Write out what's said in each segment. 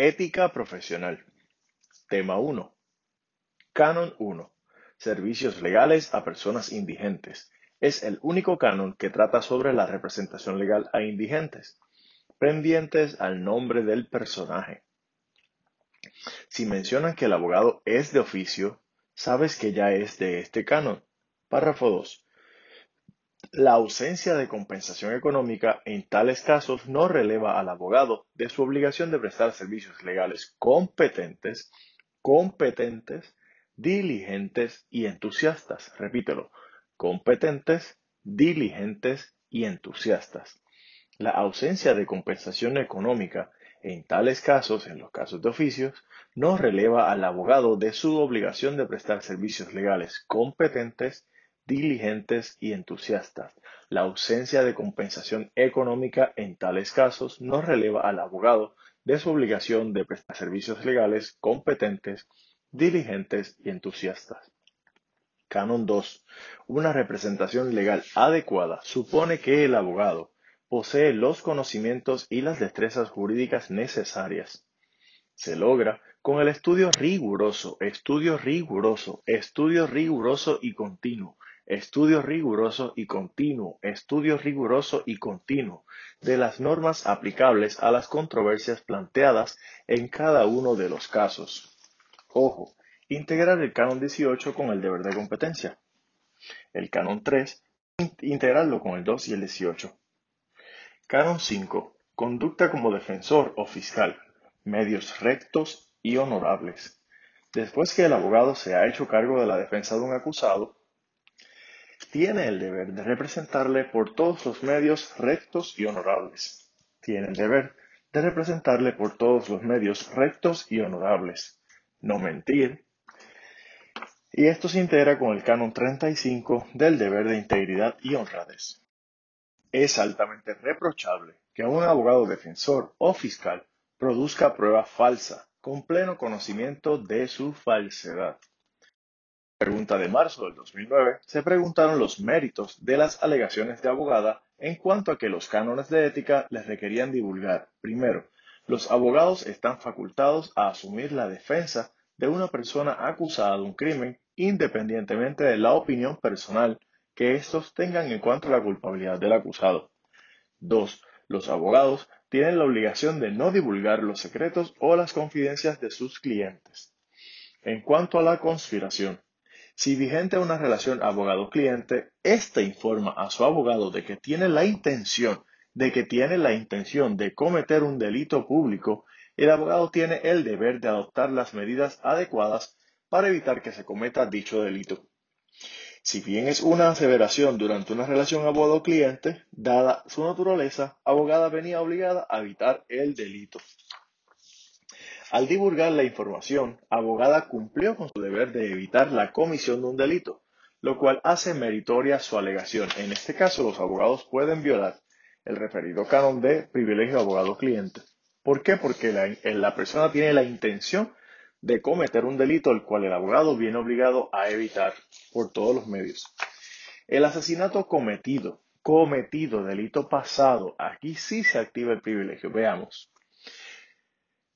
Ética profesional. Tema 1. Canon 1. Servicios legales a personas indigentes. Es el único canon que trata sobre la representación legal a indigentes, pendientes al nombre del personaje. Si mencionan que el abogado es de oficio, sabes que ya es de este canon. Párrafo 2. La ausencia de compensación económica en tales casos no releva al abogado de su obligación de prestar servicios legales competentes, competentes, diligentes y entusiastas. Repítelo, competentes, diligentes y entusiastas. La ausencia de compensación económica en tales casos, en los casos de oficios, no releva al abogado de su obligación de prestar servicios legales competentes, diligentes y entusiastas. La ausencia de compensación económica en tales casos no releva al abogado de su obligación de prestar servicios legales competentes, diligentes y entusiastas. Canon 2. Una representación legal adecuada supone que el abogado posee los conocimientos y las destrezas jurídicas necesarias. Se logra con el estudio riguroso, estudio riguroso, estudio riguroso y continuo estudio riguroso y continuo, estudio riguroso y continuo de las normas aplicables a las controversias planteadas en cada uno de los casos. Ojo, integrar el canon 18 con el deber de competencia. El canon 3, integrarlo con el 2 y el 18. Canon 5, conducta como defensor o fiscal, medios rectos y honorables. Después que el abogado se ha hecho cargo de la defensa de un acusado, tiene el deber de representarle por todos los medios rectos y honorables. Tiene el deber de representarle por todos los medios rectos y honorables. No mentir. Y esto se integra con el canon 35 del deber de integridad y honradez. Es altamente reprochable que un abogado defensor o fiscal produzca prueba falsa con pleno conocimiento de su falsedad pregunta de marzo del 2009, se preguntaron los méritos de las alegaciones de abogada en cuanto a que los cánones de ética les requerían divulgar, primero, los abogados están facultados a asumir la defensa de una persona acusada de un crimen independientemente de la opinión personal que estos tengan en cuanto a la culpabilidad del acusado. Dos, Los abogados tienen la obligación de no divulgar los secretos o las confidencias de sus clientes. En cuanto a la conspiración, si vigente una relación abogado-cliente, éste informa a su abogado de que tiene la intención, de que tiene la intención de cometer un delito público, el abogado tiene el deber de adoptar las medidas adecuadas para evitar que se cometa dicho delito. Si bien es una aseveración durante una relación abogado-cliente, dada su naturaleza, abogada venía obligada a evitar el delito. Al divulgar la información, abogada cumplió con su deber de evitar la comisión de un delito, lo cual hace meritoria su alegación. En este caso, los abogados pueden violar el referido canon de privilegio abogado-cliente. ¿Por qué? Porque la, la persona tiene la intención de cometer un delito el cual el abogado viene obligado a evitar por todos los medios. El asesinato cometido, cometido, delito pasado, aquí sí se activa el privilegio. Veamos.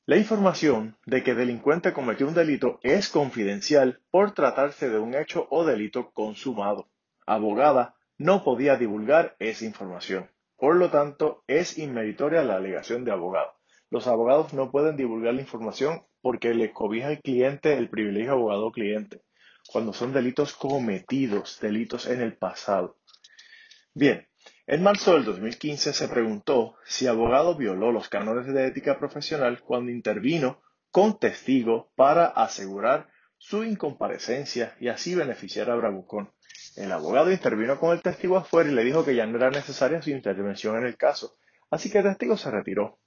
La información de que delincuente cometió un delito es confidencial por tratarse de un hecho o delito consumado. Abogada no podía divulgar esa información. Por lo tanto, es inmeritoria la alegación de abogado. Los abogados no pueden divulgar la información porque le cobija al cliente el privilegio abogado-cliente, cuando son delitos cometidos, delitos en el pasado. Bien, en marzo del 2015 se preguntó si abogado violó los cánones de ética profesional cuando intervino con testigo para asegurar su incomparecencia y así beneficiar a Bravucón. El abogado intervino con el testigo afuera y le dijo que ya no era necesaria su intervención en el caso, así que el testigo se retiró.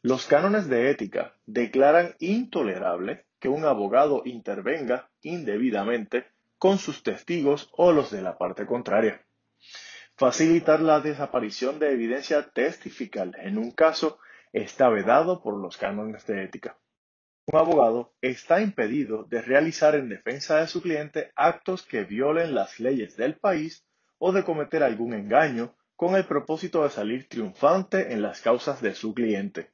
Los cánones de ética declaran intolerable que un abogado intervenga indebidamente con sus testigos o los de la parte contraria. Facilitar la desaparición de evidencia testifical en un caso está vedado por los cánones de ética. Un abogado está impedido de realizar en defensa de su cliente actos que violen las leyes del país o de cometer algún engaño con el propósito de salir triunfante en las causas de su cliente.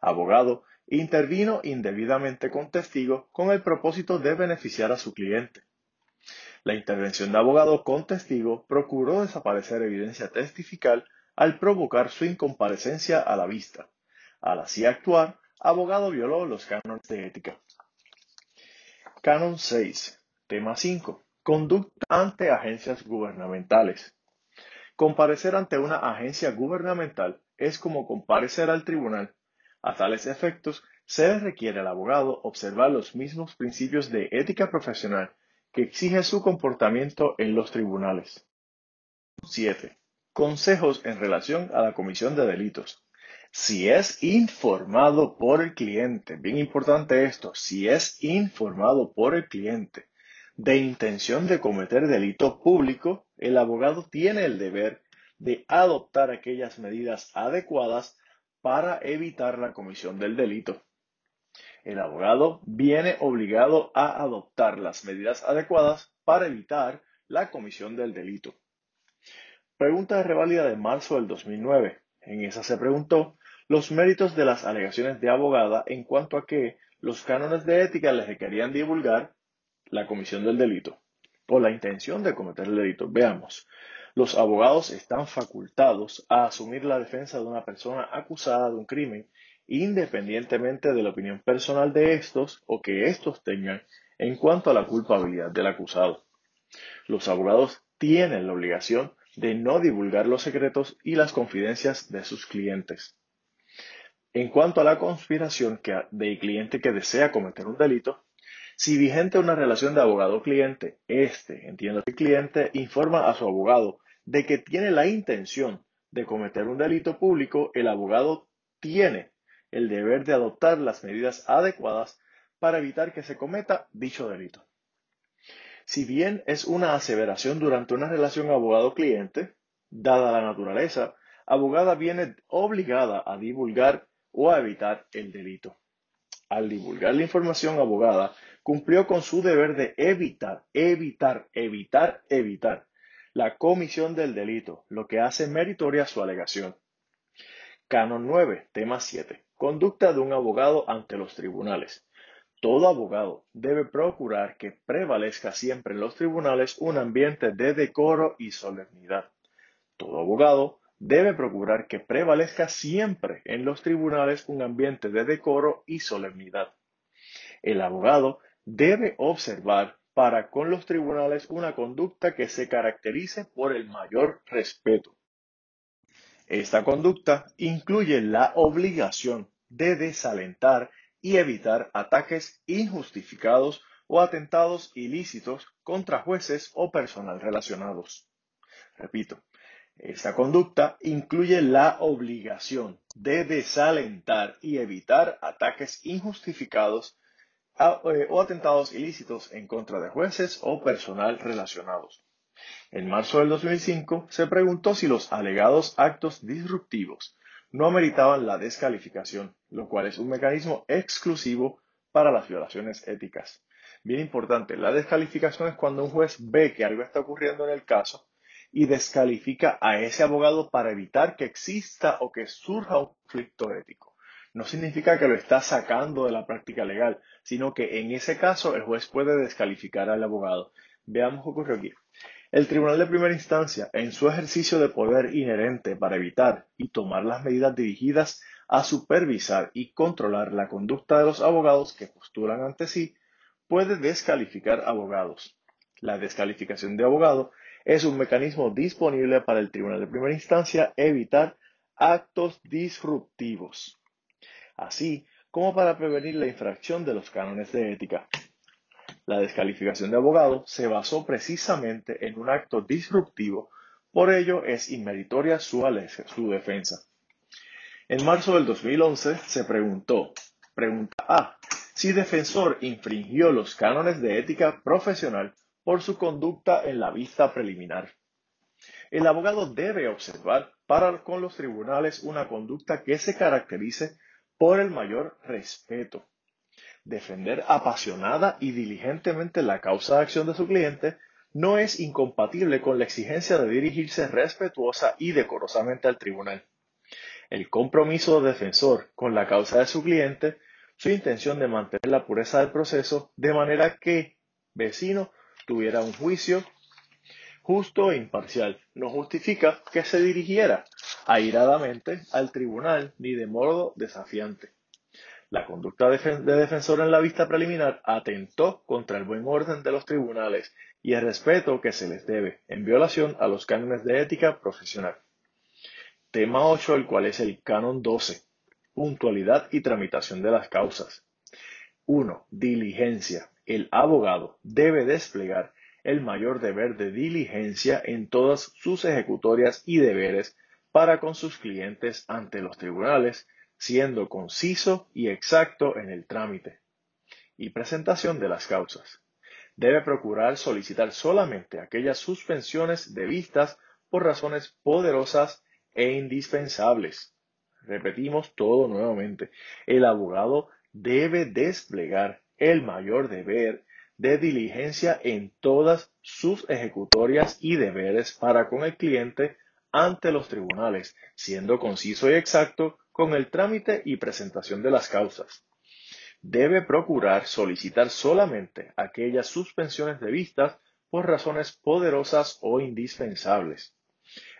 Abogado intervino indebidamente con testigo con el propósito de beneficiar a su cliente. La intervención de abogado con testigo procuró desaparecer evidencia testifical al provocar su incomparecencia a la vista. Al así actuar, abogado violó los cánones de ética. Canon 6. Tema 5. Conducta ante agencias gubernamentales. Comparecer ante una agencia gubernamental es como comparecer al tribunal. A tales efectos, se requiere al abogado observar los mismos principios de ética profesional que exige su comportamiento en los tribunales. 7. Consejos en relación a la comisión de delitos. Si es informado por el cliente, bien importante esto, si es informado por el cliente de intención de cometer delito público, el abogado tiene el deber de adoptar aquellas medidas adecuadas para evitar la comisión del delito. El abogado viene obligado a adoptar las medidas adecuadas para evitar la comisión del delito. Pregunta de reválida de marzo del 2009. En esa se preguntó los méritos de las alegaciones de abogada en cuanto a que los cánones de ética les requerían divulgar la comisión del delito o la intención de cometer el delito. Veamos. Los abogados están facultados a asumir la defensa de una persona acusada de un crimen independientemente de la opinión personal de estos o que estos tengan en cuanto a la culpabilidad del acusado. Los abogados tienen la obligación de no divulgar los secretos y las confidencias de sus clientes. En cuanto a la conspiración del cliente que desea cometer un delito, si vigente una relación de abogado-cliente, este, entiendo que el cliente, informa a su abogado de que tiene la intención de cometer un delito público, el abogado tiene el deber de adoptar las medidas adecuadas para evitar que se cometa dicho delito. Si bien es una aseveración durante una relación abogado-cliente, dada la naturaleza, abogada viene obligada a divulgar o a evitar el delito. Al divulgar la información abogada, cumplió con su deber de evitar, evitar, evitar, evitar la comisión del delito, lo que hace meritoria su alegación. Canon 9, tema 7. Conducta de un abogado ante los tribunales. Todo abogado debe procurar que prevalezca siempre en los tribunales un ambiente de decoro y solemnidad. Todo abogado debe procurar que prevalezca siempre en los tribunales un ambiente de decoro y solemnidad. El abogado debe observar para con los tribunales una conducta que se caracterice por el mayor respeto. Esta conducta incluye la obligación de desalentar y evitar ataques injustificados o atentados ilícitos contra jueces o personal relacionados. Repito, esta conducta incluye la obligación de desalentar y evitar ataques injustificados eh, o atentados ilícitos en contra de jueces o personal relacionados. En marzo del 2005 se preguntó si los alegados actos disruptivos no ameritaban la descalificación, lo cual es un mecanismo exclusivo para las violaciones éticas. Bien importante, la descalificación es cuando un juez ve que algo está ocurriendo en el caso y descalifica a ese abogado para evitar que exista o que surja un conflicto ético. No significa que lo está sacando de la práctica legal, sino que en ese caso el juez puede descalificar al abogado. Veamos qué ocurrió aquí. El Tribunal de Primera Instancia, en su ejercicio de poder inherente para evitar y tomar las medidas dirigidas a supervisar y controlar la conducta de los abogados que postulan ante sí, puede descalificar abogados. La descalificación de abogado es un mecanismo disponible para el Tribunal de Primera Instancia evitar actos disruptivos, así como para prevenir la infracción de los cánones de ética. La descalificación de abogado se basó precisamente en un acto disruptivo, por ello es inmeritoria su, su defensa. En marzo del 2011 se preguntó, pregunta A, si defensor infringió los cánones de ética profesional por su conducta en la vista preliminar. El abogado debe observar para con los tribunales una conducta que se caracterice por el mayor respeto, defender apasionada y diligentemente la causa de acción de su cliente no es incompatible con la exigencia de dirigirse respetuosa y decorosamente al tribunal. El compromiso del defensor con la causa de su cliente su intención de mantener la pureza del proceso de manera que vecino tuviera un juicio justo e imparcial. No justifica que se dirigiera airadamente al tribunal ni de modo desafiante. La conducta de defensor en la vista preliminar atentó contra el buen orden de los tribunales y el respeto que se les debe, en violación a los cánones de ética profesional. Tema 8, el cual es el canon 12. Puntualidad y tramitación de las causas. 1. Diligencia. El abogado debe desplegar el mayor deber de diligencia en todas sus ejecutorias y deberes para con sus clientes ante los tribunales, siendo conciso y exacto en el trámite y presentación de las causas. Debe procurar solicitar solamente aquellas suspensiones de vistas por razones poderosas e indispensables. Repetimos todo nuevamente. El abogado debe desplegar el mayor deber de diligencia en todas sus ejecutorias y deberes para con el cliente ante los tribunales, siendo conciso y exacto con el trámite y presentación de las causas. Debe procurar solicitar solamente aquellas suspensiones de vistas por razones poderosas o indispensables.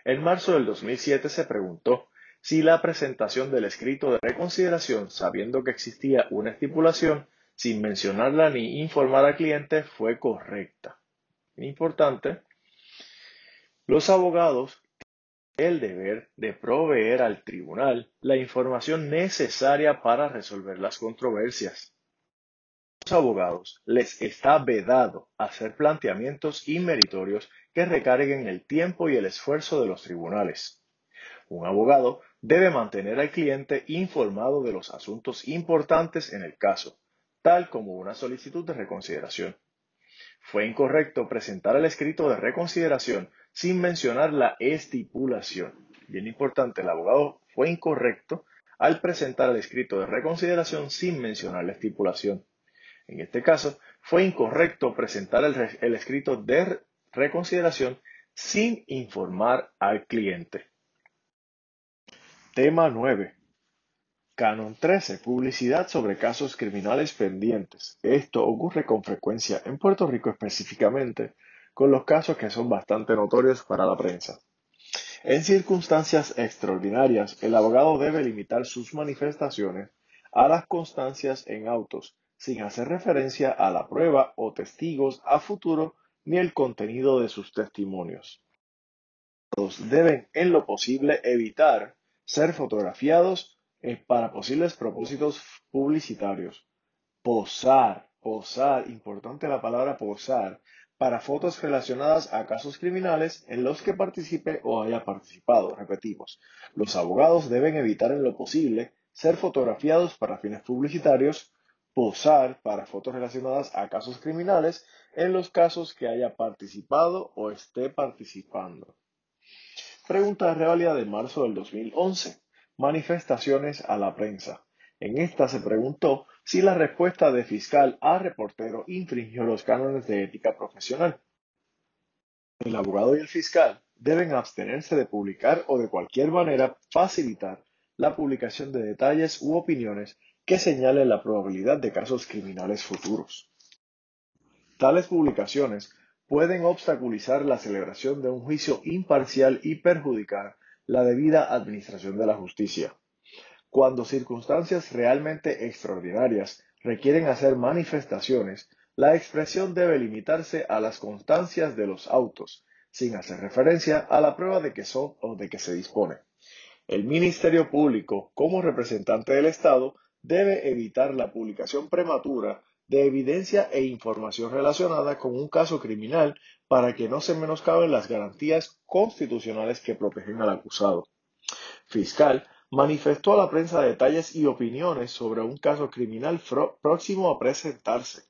En marzo del 2007 se preguntó si la presentación del escrito de reconsideración, sabiendo que existía una estipulación, sin mencionarla ni informar al cliente, fue correcta. Importante, los abogados el deber de proveer al tribunal la información necesaria para resolver las controversias. A los abogados les está vedado hacer planteamientos inmeritorios que recarguen el tiempo y el esfuerzo de los tribunales. Un abogado debe mantener al cliente informado de los asuntos importantes en el caso, tal como una solicitud de reconsideración. Fue incorrecto presentar el escrito de reconsideración sin mencionar la estipulación. Bien importante, el abogado fue incorrecto al presentar el escrito de reconsideración sin mencionar la estipulación. En este caso, fue incorrecto presentar el, escrito de reconsideración sin informar al cliente. Tema 9. Canon 13. Publicidad sobre casos criminales pendientes. Esto ocurre con frecuencia en Puerto Rico específicamente con los casos que son bastante notorios para la prensa. En circunstancias extraordinarias, el abogado debe limitar sus manifestaciones a las constancias en autos, sin hacer referencia a la prueba o testigos a futuro ni el contenido de sus testimonios. Los deben, en lo posible, evitar ser fotografiados eh, para posibles propósitos publicitarios. Posar, posar, importante la palabra posar, para fotos relacionadas a casos criminales en los que participe o haya participado. Repetimos, los abogados deben evitar en lo posible ser fotografiados para fines publicitarios, posar para fotos relacionadas a casos criminales en los casos que haya participado o esté participando. Pregunta de realidad de marzo del 2011. Manifestaciones a la prensa. En esta se preguntó si la respuesta de fiscal a reportero infringió los cánones de ética profesional. El abogado y el fiscal deben abstenerse de publicar o de cualquier manera facilitar la publicación de detalles u opiniones que señalen la probabilidad de casos criminales futuros. Tales publicaciones pueden obstaculizar la celebración de un juicio imparcial y perjudicar la debida administración de la justicia. Cuando circunstancias realmente extraordinarias requieren hacer manifestaciones, la expresión debe limitarse a las constancias de los autos, sin hacer referencia a la prueba de que son o de que se dispone. El Ministerio Público, como representante del Estado, debe evitar la publicación prematura de evidencia e información relacionada con un caso criminal para que no se menoscaben las garantías constitucionales que protegen al acusado. Fiscal manifestó a la prensa detalles y opiniones sobre un caso criminal próximo a presentarse.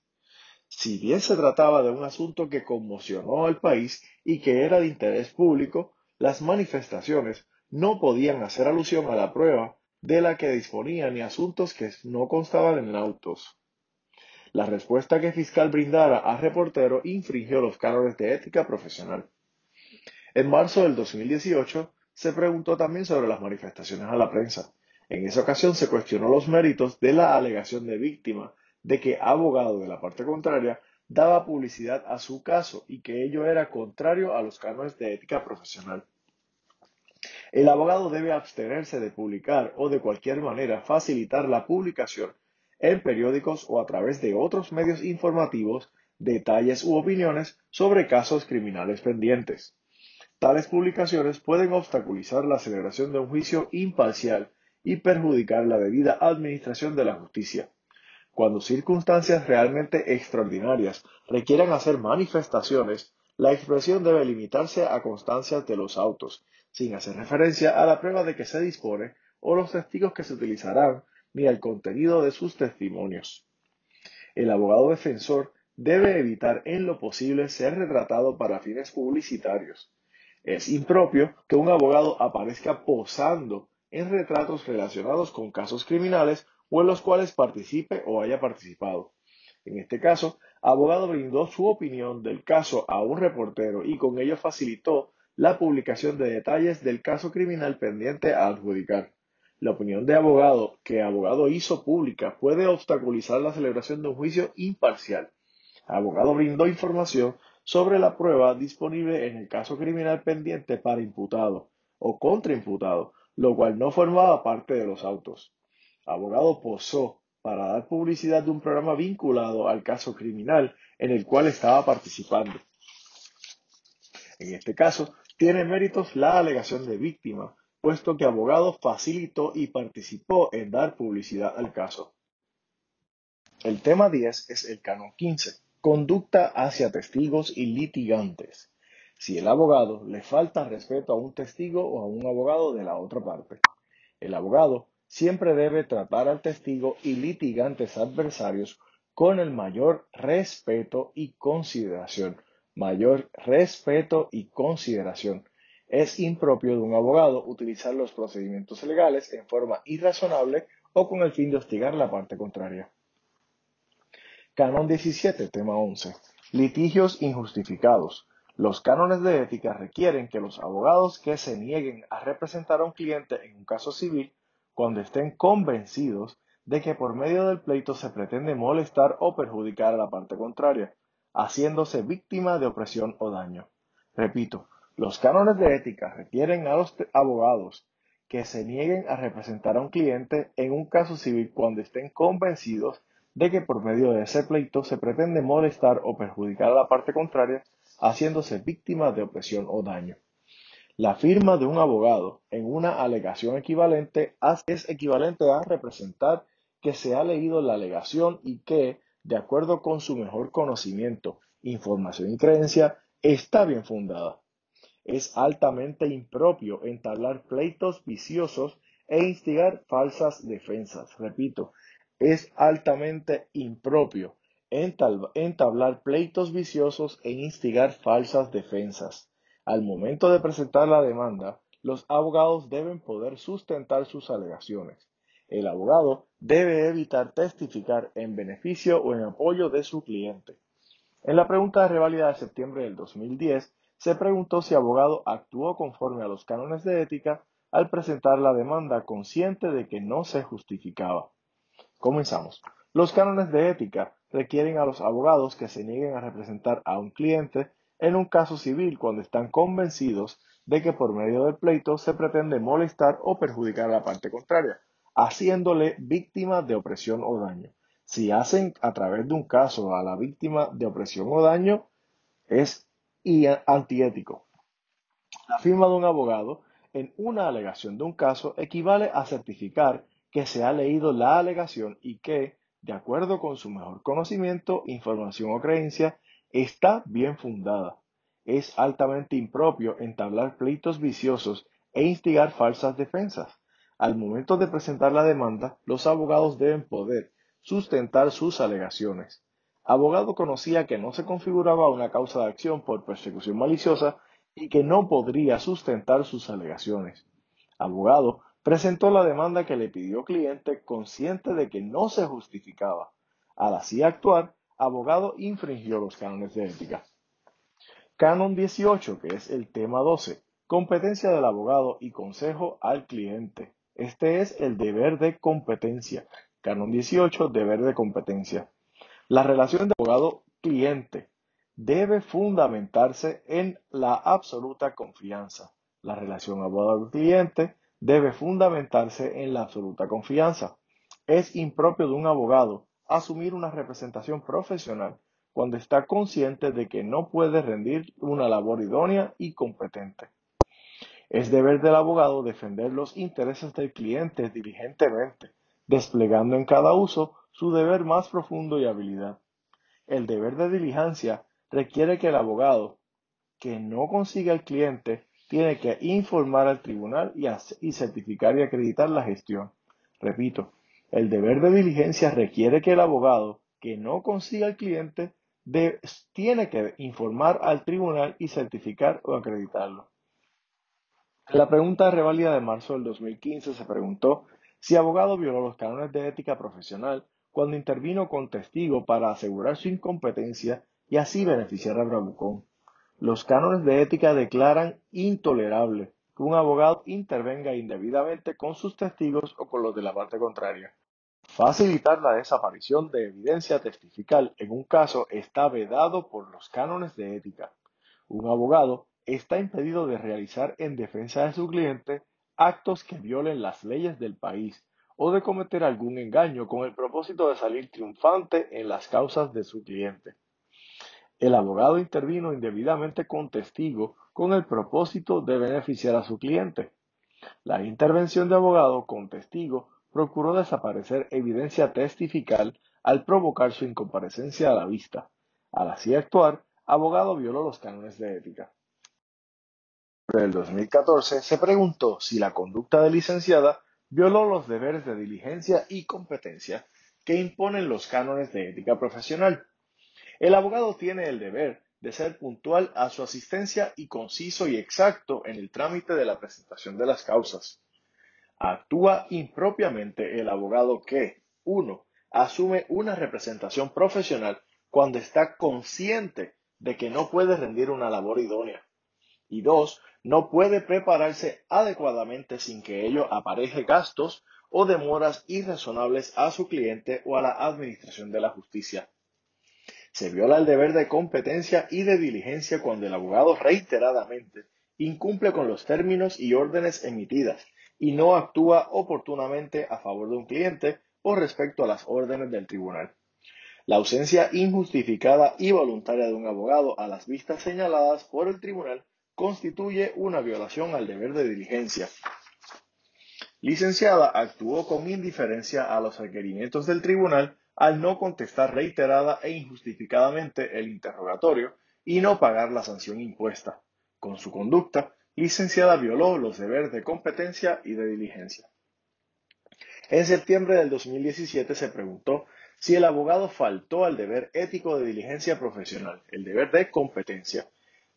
Si bien se trataba de un asunto que conmocionó al país y que era de interés público, las manifestaciones no podían hacer alusión a la prueba de la que disponían ni asuntos que no constaban en autos. La respuesta que fiscal brindara a reportero infringió los cánones de ética profesional. En marzo del 2018, se preguntó también sobre las manifestaciones a la prensa. En esa ocasión se cuestionó los méritos de la alegación de víctima de que abogado de la parte contraria daba publicidad a su caso y que ello era contrario a los cánones de ética profesional. El abogado debe abstenerse de publicar o de cualquier manera facilitar la publicación en periódicos o a través de otros medios informativos detalles u opiniones sobre casos criminales pendientes. Tales publicaciones pueden obstaculizar la celebración de un juicio imparcial y perjudicar la debida administración de la justicia. Cuando circunstancias realmente extraordinarias requieran hacer manifestaciones, la expresión debe limitarse a constancias de los autos, sin hacer referencia a la prueba de que se dispone o los testigos que se utilizarán ni al contenido de sus testimonios. El abogado defensor debe evitar en lo posible ser retratado para fines publicitarios. Es impropio que un abogado aparezca posando en retratos relacionados con casos criminales o en los cuales participe o haya participado. En este caso, abogado brindó su opinión del caso a un reportero y con ello facilitó la publicación de detalles del caso criminal pendiente a adjudicar. La opinión de abogado que abogado hizo pública puede obstaculizar la celebración de un juicio imparcial. Abogado brindó información sobre la prueba disponible en el caso criminal pendiente para imputado o contraimputado, lo cual no formaba parte de los autos abogado posó para dar publicidad de un programa vinculado al caso criminal en el cual estaba participando. En este caso, tiene méritos la alegación de víctima, puesto que abogado facilitó y participó en dar publicidad al caso. El tema 10 es el canon 15, conducta hacia testigos y litigantes. Si el abogado le falta respeto a un testigo o a un abogado de la otra parte. El abogado siempre debe tratar al testigo y litigantes adversarios con el mayor respeto y consideración. Mayor respeto y consideración. Es impropio de un abogado utilizar los procedimientos legales en forma irrazonable o con el fin de hostigar la parte contraria. Canon 17, tema 11. Litigios injustificados. Los cánones de ética requieren que los abogados que se nieguen a representar a un cliente en un caso civil cuando estén convencidos de que por medio del pleito se pretende molestar o perjudicar a la parte contraria, haciéndose víctima de opresión o daño. Repito, los cánones de ética requieren a los abogados que se nieguen a representar a un cliente en un caso civil cuando estén convencidos de que por medio de ese pleito se pretende molestar o perjudicar a la parte contraria, haciéndose víctima de opresión o daño. La firma de un abogado en una alegación equivalente es equivalente a representar que se ha leído la alegación y que, de acuerdo con su mejor conocimiento, información y creencia, está bien fundada. Es altamente impropio entablar pleitos viciosos e instigar falsas defensas. Repito, es altamente impropio entablar pleitos viciosos e instigar falsas defensas. Al momento de presentar la demanda, los abogados deben poder sustentar sus alegaciones. El abogado debe evitar testificar en beneficio o en apoyo de su cliente. En la pregunta de reválida de septiembre del 2010, se preguntó si abogado actuó conforme a los cánones de ética al presentar la demanda consciente de que no se justificaba. Comenzamos. Los cánones de ética requieren a los abogados que se nieguen a representar a un cliente en un caso civil cuando están convencidos de que por medio del pleito se pretende molestar o perjudicar a la parte contraria, haciéndole víctima de opresión o daño. Si hacen a través de un caso a la víctima de opresión o daño, es antiético. La firma de un abogado en una alegación de un caso equivale a certificar que se ha leído la alegación y que, de acuerdo con su mejor conocimiento, información o creencia, está bien fundada. Es altamente impropio entablar pleitos viciosos e instigar falsas defensas. Al momento de presentar la demanda, los abogados deben poder sustentar sus alegaciones. Abogado conocía que no se configuraba una causa de acción por persecución maliciosa y que no podría sustentar sus alegaciones. Abogado presentó la demanda que le pidió cliente consciente de que no se justificaba. Al así actuar, abogado infringió los cánones de ética. Canon 18, que es el tema 12, competencia del abogado y consejo al cliente. Este es el deber de competencia. Canon 18, deber de competencia. La relación de abogado-cliente debe fundamentarse en la absoluta confianza. La relación abogado-cliente debe fundamentarse en la absoluta confianza. Es impropio de un abogado asumir una representación profesional cuando está consciente de que no puede rendir una labor idónea y competente. Es deber del abogado defender los intereses del cliente diligentemente, desplegando en cada uso su deber más profundo y habilidad. El deber de diligencia requiere que el abogado que no consiga al cliente tiene que informar al tribunal y, certificar y acreditar la gestión. Repito, el deber de diligencia requiere que el abogado que no consiga al cliente tiene que informar al tribunal y certificar o acreditarlo. La pregunta de revalida de marzo del 2015 se preguntó si abogado violó los cánones de ética profesional cuando intervino con testigo para asegurar su incompetencia y así beneficiar a Bravucón. Los cánones de ética declaran intolerable que un abogado intervenga indebidamente con sus testigos o con los de la parte contraria. Facilitar la desaparición de evidencia testifical en un caso está vedado por los cánones de ética. Un abogado está impedido de realizar en defensa de su cliente actos que violen las leyes del país o de cometer algún engaño con el propósito de salir triunfante en las causas de su cliente. El abogado intervino indebidamente con testigo con el propósito de beneficiar a su cliente. La intervención de abogado con testigo procuró desaparecer evidencia testifical al provocar su incomparecencia a la vista. Al así actuar, abogado violó los cánones de ética del 2014 se preguntó si la conducta de licenciada violó los deberes de diligencia y competencia que imponen los cánones de ética profesional. El abogado tiene el deber de ser puntual a su asistencia y conciso y exacto en el trámite de la presentación de las causas. Actúa impropiamente el abogado que, 1. asume una representación profesional cuando está consciente de que no puede rendir una labor idónea. Y dos, no puede prepararse adecuadamente sin que ello apareje gastos o demoras irrazonables a su cliente o a la administración de la justicia. Se viola el deber de competencia y de diligencia cuando el abogado reiteradamente incumple con los términos y órdenes emitidas y no actúa oportunamente a favor de un cliente o respecto a las órdenes del tribunal. La ausencia injustificada y voluntaria de un abogado a las vistas señaladas por el tribunal constituye una violación al deber de diligencia. Licenciada actuó con indiferencia a los requerimientos del tribunal al no contestar reiterada e injustificadamente el interrogatorio y no pagar la sanción impuesta. Con su conducta, licenciada violó los deberes de competencia y de diligencia. En septiembre del 2017 se preguntó si el abogado faltó al deber ético de diligencia profesional, el deber de competencia,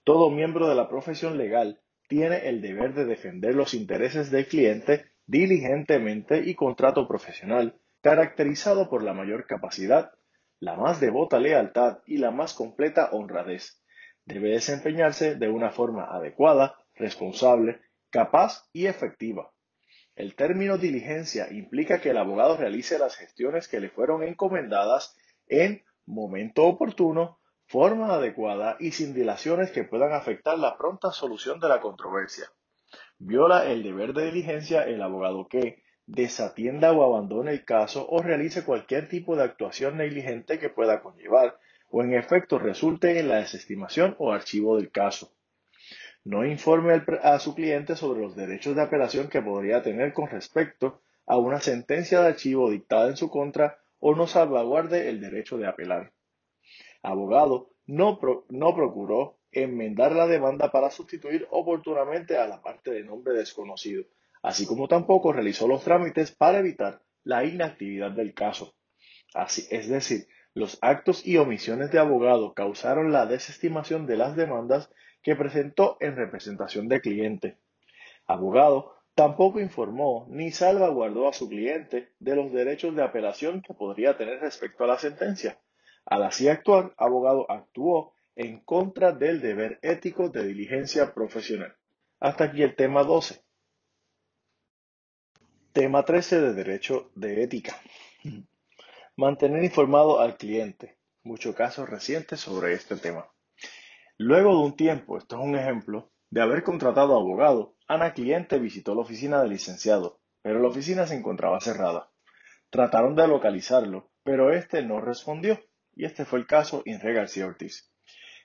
todo miembro de la profesión legal tiene el deber de defender los intereses del cliente diligentemente y con trato profesional, caracterizado por la mayor capacidad, la más devota lealtad y la más completa honradez. Debe desempeñarse de una forma adecuada, responsable, capaz y efectiva. El término diligencia implica que el abogado realice las gestiones que le fueron encomendadas en momento oportuno, forma adecuada y sin dilaciones que puedan afectar la pronta solución de la controversia. Viola el deber de diligencia el abogado que desatienda o abandone el caso o realice cualquier tipo de actuación negligente que pueda conllevar o en efecto resulte en la desestimación o archivo del caso. No informe a su cliente sobre los derechos de apelación que podría tener con respecto a una sentencia de archivo dictada en su contra o no salvaguarde el derecho de apelar abogado no, no procuró enmendar la demanda para sustituir oportunamente a la parte de nombre desconocido, así como tampoco realizó los trámites para evitar la inactividad del caso. Así, es decir, los actos y omisiones de abogado causaron la desestimación de las demandas que presentó en representación de cliente. Abogado tampoco informó ni salvaguardó a su cliente de los derechos de apelación que podría tener respecto a la sentencia. Al así actuar, abogado actuó en contra del deber ético de diligencia profesional. Hasta aquí el tema 12. Tema 13 de Derecho de Ética. Mantener informado al cliente. Muchos casos recientes sobre este tema. Luego de un tiempo, esto es un ejemplo, de haber contratado abogado, Ana Cliente visitó la oficina del licenciado, pero la oficina se encontraba cerrada. Trataron de localizarlo, pero este no respondió, y este fue el caso Inre García Ortiz.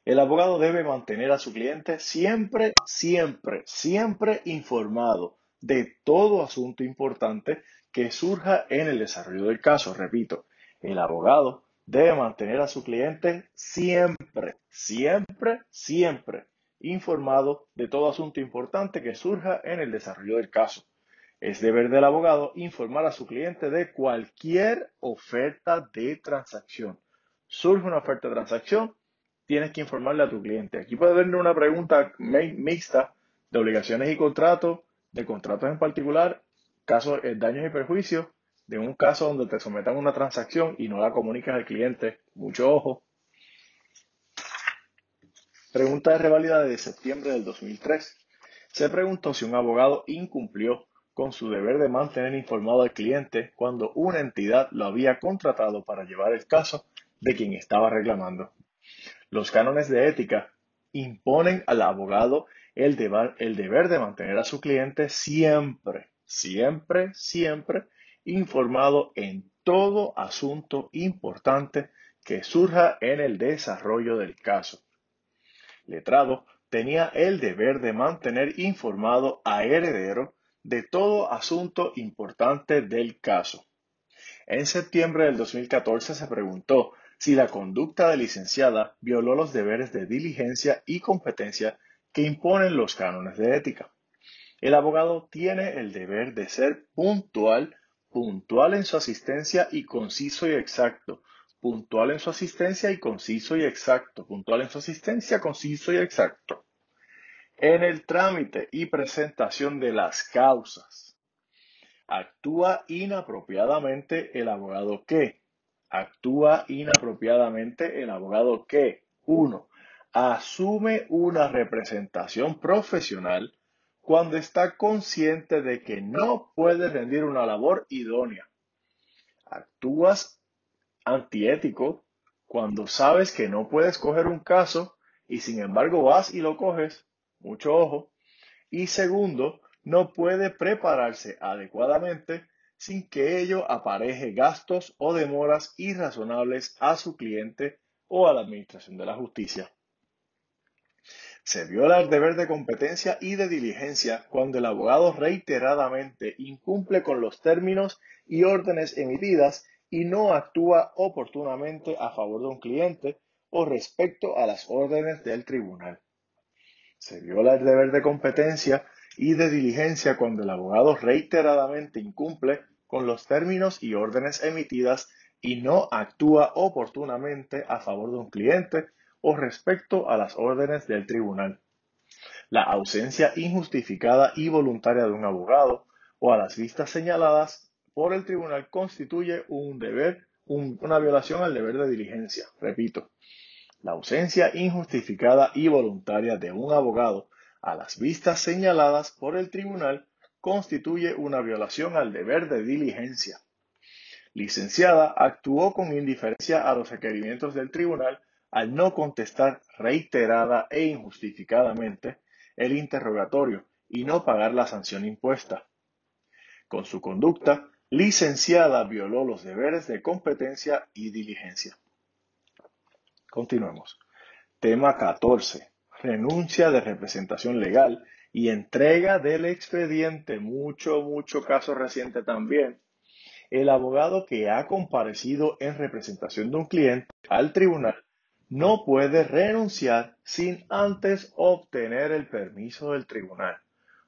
El abogado debe mantener a su cliente siempre, siempre, siempre informado de todo asunto importante que surja en el desarrollo del caso. Repito, el abogado debe mantener a su cliente siempre, siempre, siempre informado de todo asunto importante que surja en el desarrollo del caso. Es deber del abogado informar a su cliente de cualquier oferta de transacción. Surge una oferta de transacción, tienes que informarle a tu cliente. Aquí puede haber una pregunta mixta de obligaciones y contratos, de contratos en particular, casos, de eh, daños y perjuicios, de un caso donde te sometan a una transacción y no la comunicas al cliente. Mucho ojo. Pregunta de revalida de septiembre del 2003. Se preguntó si un abogado incumplió con su deber de mantener informado al cliente cuando una entidad lo había contratado para llevar el caso de quien estaba reclamando. Los cánones de ética imponen al abogado el deber, de mantener a su cliente siempre, siempre, siempre informado en todo asunto importante que surja en el desarrollo del caso. Letrado tenía el deber de mantener informado a heredero de todo asunto importante del caso. En septiembre del 2014 se preguntó si la conducta de licenciada violó los deberes de diligencia y competencia que imponen los cánones de ética. El abogado tiene el deber de ser puntual, puntual en su asistencia y conciso y exacto, puntual en su asistencia y conciso y exacto, puntual en su asistencia, conciso y exacto. En el trámite y presentación de las causas, actúa inapropiadamente el abogado que, actúa inapropiadamente el abogado que, uno, asume una representación profesional cuando está consciente de que no puede rendir una labor idónea. Actúas antiético cuando sabes que no puedes coger un caso y sin embargo vas y lo coges. Mucho ojo. Y segundo, no puede prepararse adecuadamente sin que ello apareje gastos o demoras irrazonables a su cliente o a la administración de la justicia. Se viola el deber de competencia y de diligencia cuando el abogado reiteradamente incumple con los términos y órdenes emitidas y no actúa oportunamente a favor de un cliente o respecto a las órdenes del tribunal. Se viola el deber de competencia y de diligencia cuando el abogado reiteradamente incumple con los términos y órdenes emitidas y no actúa oportunamente a favor de un cliente o respecto a las órdenes del tribunal. La ausencia injustificada y voluntaria de un abogado o a las vistas señaladas por el tribunal constituye un deber, una violación al deber de diligencia. Repito, la ausencia injustificada y voluntaria de un abogado a las vistas señaladas por el tribunal constituye una violación al deber de diligencia. Licenciada actuó con indiferencia a los requerimientos del tribunal al no contestar reiterada e injustificadamente el interrogatorio y no pagar la sanción impuesta. Con su conducta, licenciada violó los deberes de competencia y diligencia. Continuemos. Tema 14. Renuncia de representación legal y entrega del expediente. Mucho, mucho caso reciente también. El abogado que ha comparecido en representación de un cliente al tribunal no puede renunciar sin antes obtener el permiso del tribunal.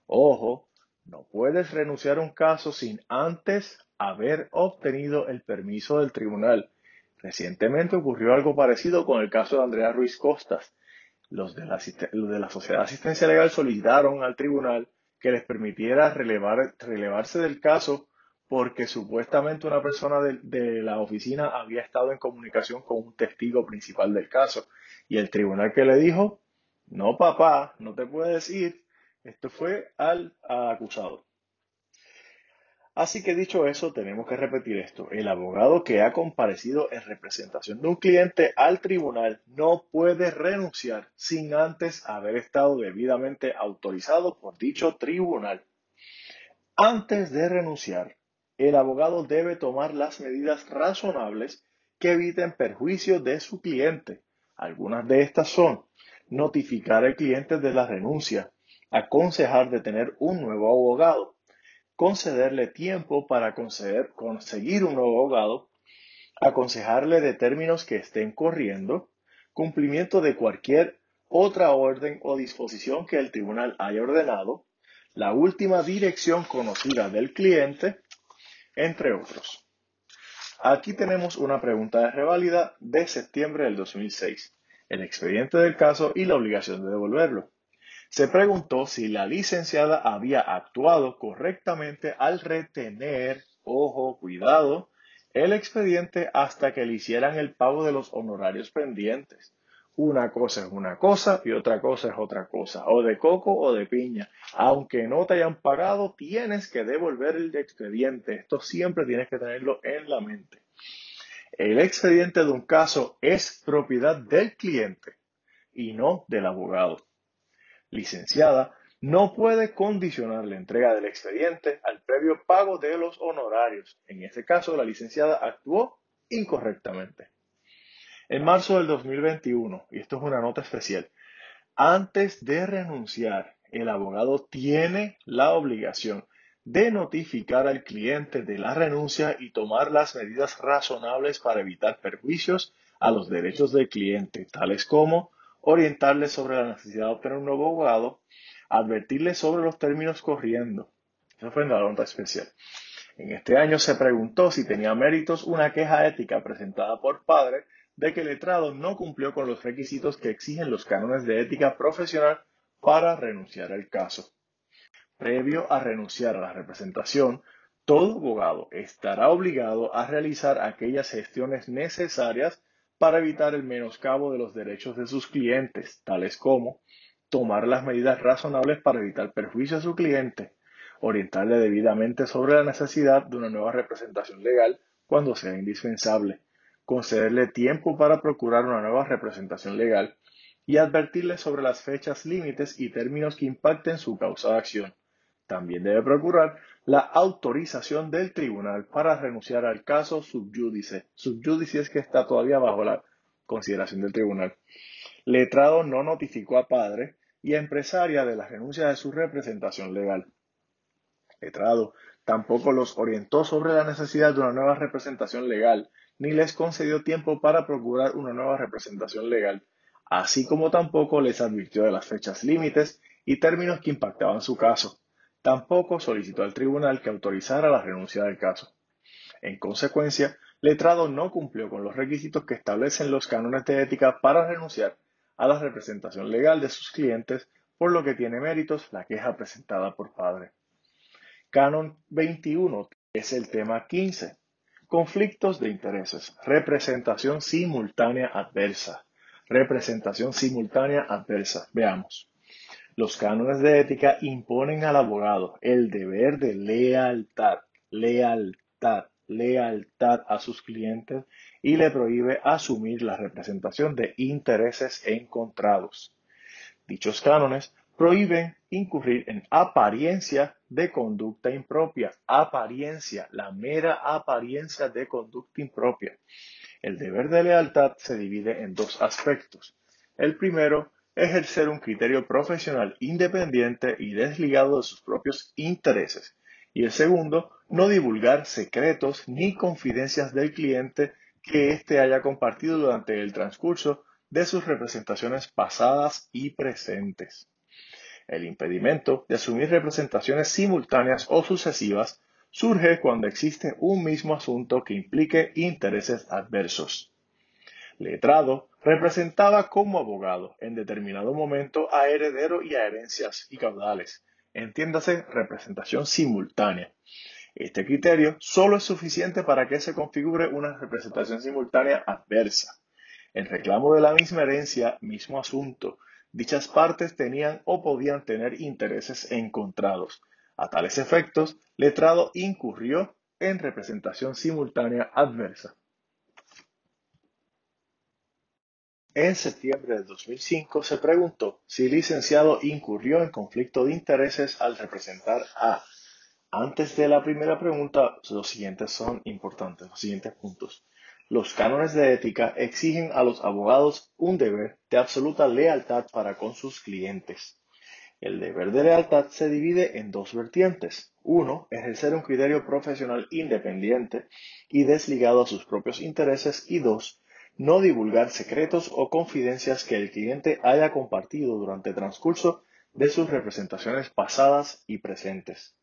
Ojo, no puedes renunciar a un caso sin antes haber obtenido el permiso del tribunal. Recientemente ocurrió algo parecido con el caso de Andrea Ruiz Costas. Los de la, de la Sociedad de Asistencia Legal solicitaron al tribunal que les permitiera relevarse del caso porque supuestamente una persona de, la oficina había estado en comunicación con un testigo principal del caso. Y el tribunal que le dijo, no papá, no te puedes ir, esto fue al, acusado. Así que dicho eso, tenemos que repetir esto. El abogado que ha comparecido en representación de un cliente al tribunal no puede renunciar sin antes haber estado debidamente autorizado por dicho tribunal. Antes de renunciar, el abogado debe tomar las medidas razonables que eviten perjuicio de su cliente. Algunas de estas son notificar al cliente de la renuncia, aconsejar de tener un nuevo abogado, concederle tiempo para conseguir un nuevo abogado, aconsejarle de términos que estén corriendo, cumplimiento de cualquier otra orden o disposición que el tribunal haya ordenado, la última dirección conocida del cliente, entre otros. Aquí tenemos una pregunta de reválida de septiembre del 2006, el expediente del caso y la obligación de devolverlo. Se preguntó si la licenciada había actuado correctamente al retener, ojo, cuidado, el expediente hasta que le hicieran el pago de los honorarios pendientes. Una cosa es una cosa y otra cosa es otra cosa, o de coco o de piña. Aunque no te hayan pagado, tienes que devolver el expediente. Esto siempre tienes que tenerlo en la mente. El expediente de un caso es propiedad del cliente y no del abogado licenciada no puede condicionar la entrega del expediente al previo pago de los honorarios. En este caso, la licenciada actuó incorrectamente. En marzo del 2021, y esto es una nota especial, antes de renunciar, el abogado tiene la obligación de notificar al cliente de la renuncia y tomar las medidas razonables para evitar perjuicios a los derechos del cliente, tales como orientarle sobre la necesidad de obtener un nuevo abogado, advertirle sobre los términos corriendo. Eso fue en la nota especial. En este año se preguntó si tenía méritos una queja ética presentada por padre de que el letrado no cumplió con los requisitos que exigen los cánones de ética profesional para renunciar al caso. Previo a renunciar a la representación, todo abogado estará obligado a realizar aquellas gestiones necesarias para evitar el menoscabo de los derechos de sus clientes, tales como tomar las medidas razonables para evitar perjuicio a su cliente, orientarle debidamente sobre la necesidad de una nueva representación legal cuando sea indispensable, concederle tiempo para procurar una nueva representación legal y advertirle sobre las fechas límites y términos que impacten su causa de acción. También debe procurar la autorización del tribunal para renunciar al caso subyúdice. Subyúdice es que está todavía bajo la consideración del tribunal. Letrado no notificó a padre y a empresaria de la renuncia de su representación legal. Letrado tampoco los orientó sobre la necesidad de una nueva representación legal, ni les concedió tiempo para procurar una nueva representación legal, así como tampoco les advirtió de las fechas límites y términos que impactaban su caso. Tampoco solicitó al tribunal que autorizara la renuncia del caso. En consecuencia, Letrado no cumplió con los requisitos que establecen los cánones de ética para renunciar a la representación legal de sus clientes, por lo que tiene méritos la queja presentada por padre. Canon 21 es el tema 15. Conflictos de intereses. Representación simultánea adversa. Representación simultánea adversa. Veamos. Los cánones de ética imponen al abogado el deber de lealtad, lealtad, lealtad a sus clientes y le prohíbe asumir la representación de intereses encontrados. Dichos cánones prohíben incurrir en apariencia de conducta impropia, apariencia, la mera apariencia de conducta impropia. El deber de lealtad se divide en dos aspectos. El primero ejercer un criterio profesional independiente y desligado de sus propios intereses. Y el segundo, no divulgar secretos ni confidencias del cliente que éste haya compartido durante el transcurso de sus representaciones pasadas y presentes. El impedimento de asumir representaciones simultáneas o sucesivas surge cuando existe un mismo asunto que implique intereses adversos letrado, representaba como abogado en determinado momento a heredero y a herencias y caudales. Entiéndase representación simultánea. Este criterio solo es suficiente para que se configure una representación simultánea adversa. En reclamo de la misma herencia, mismo asunto, dichas partes tenían o podían tener intereses encontrados. A tales efectos, letrado incurrió en representación simultánea adversa. En septiembre de 2005 se preguntó si el licenciado incurrió en conflicto de intereses al representar a. Antes de la primera pregunta, los siguientes son importantes, los siguientes puntos. Los cánones de ética exigen a los abogados un deber de absoluta lealtad para con sus clientes. El deber de lealtad se divide en dos vertientes. Uno, ejercer un criterio profesional independiente y desligado a sus propios intereses. Y dos, no divulgar secretos o confidencias que el cliente haya compartido durante el transcurso de sus representaciones pasadas y presentes.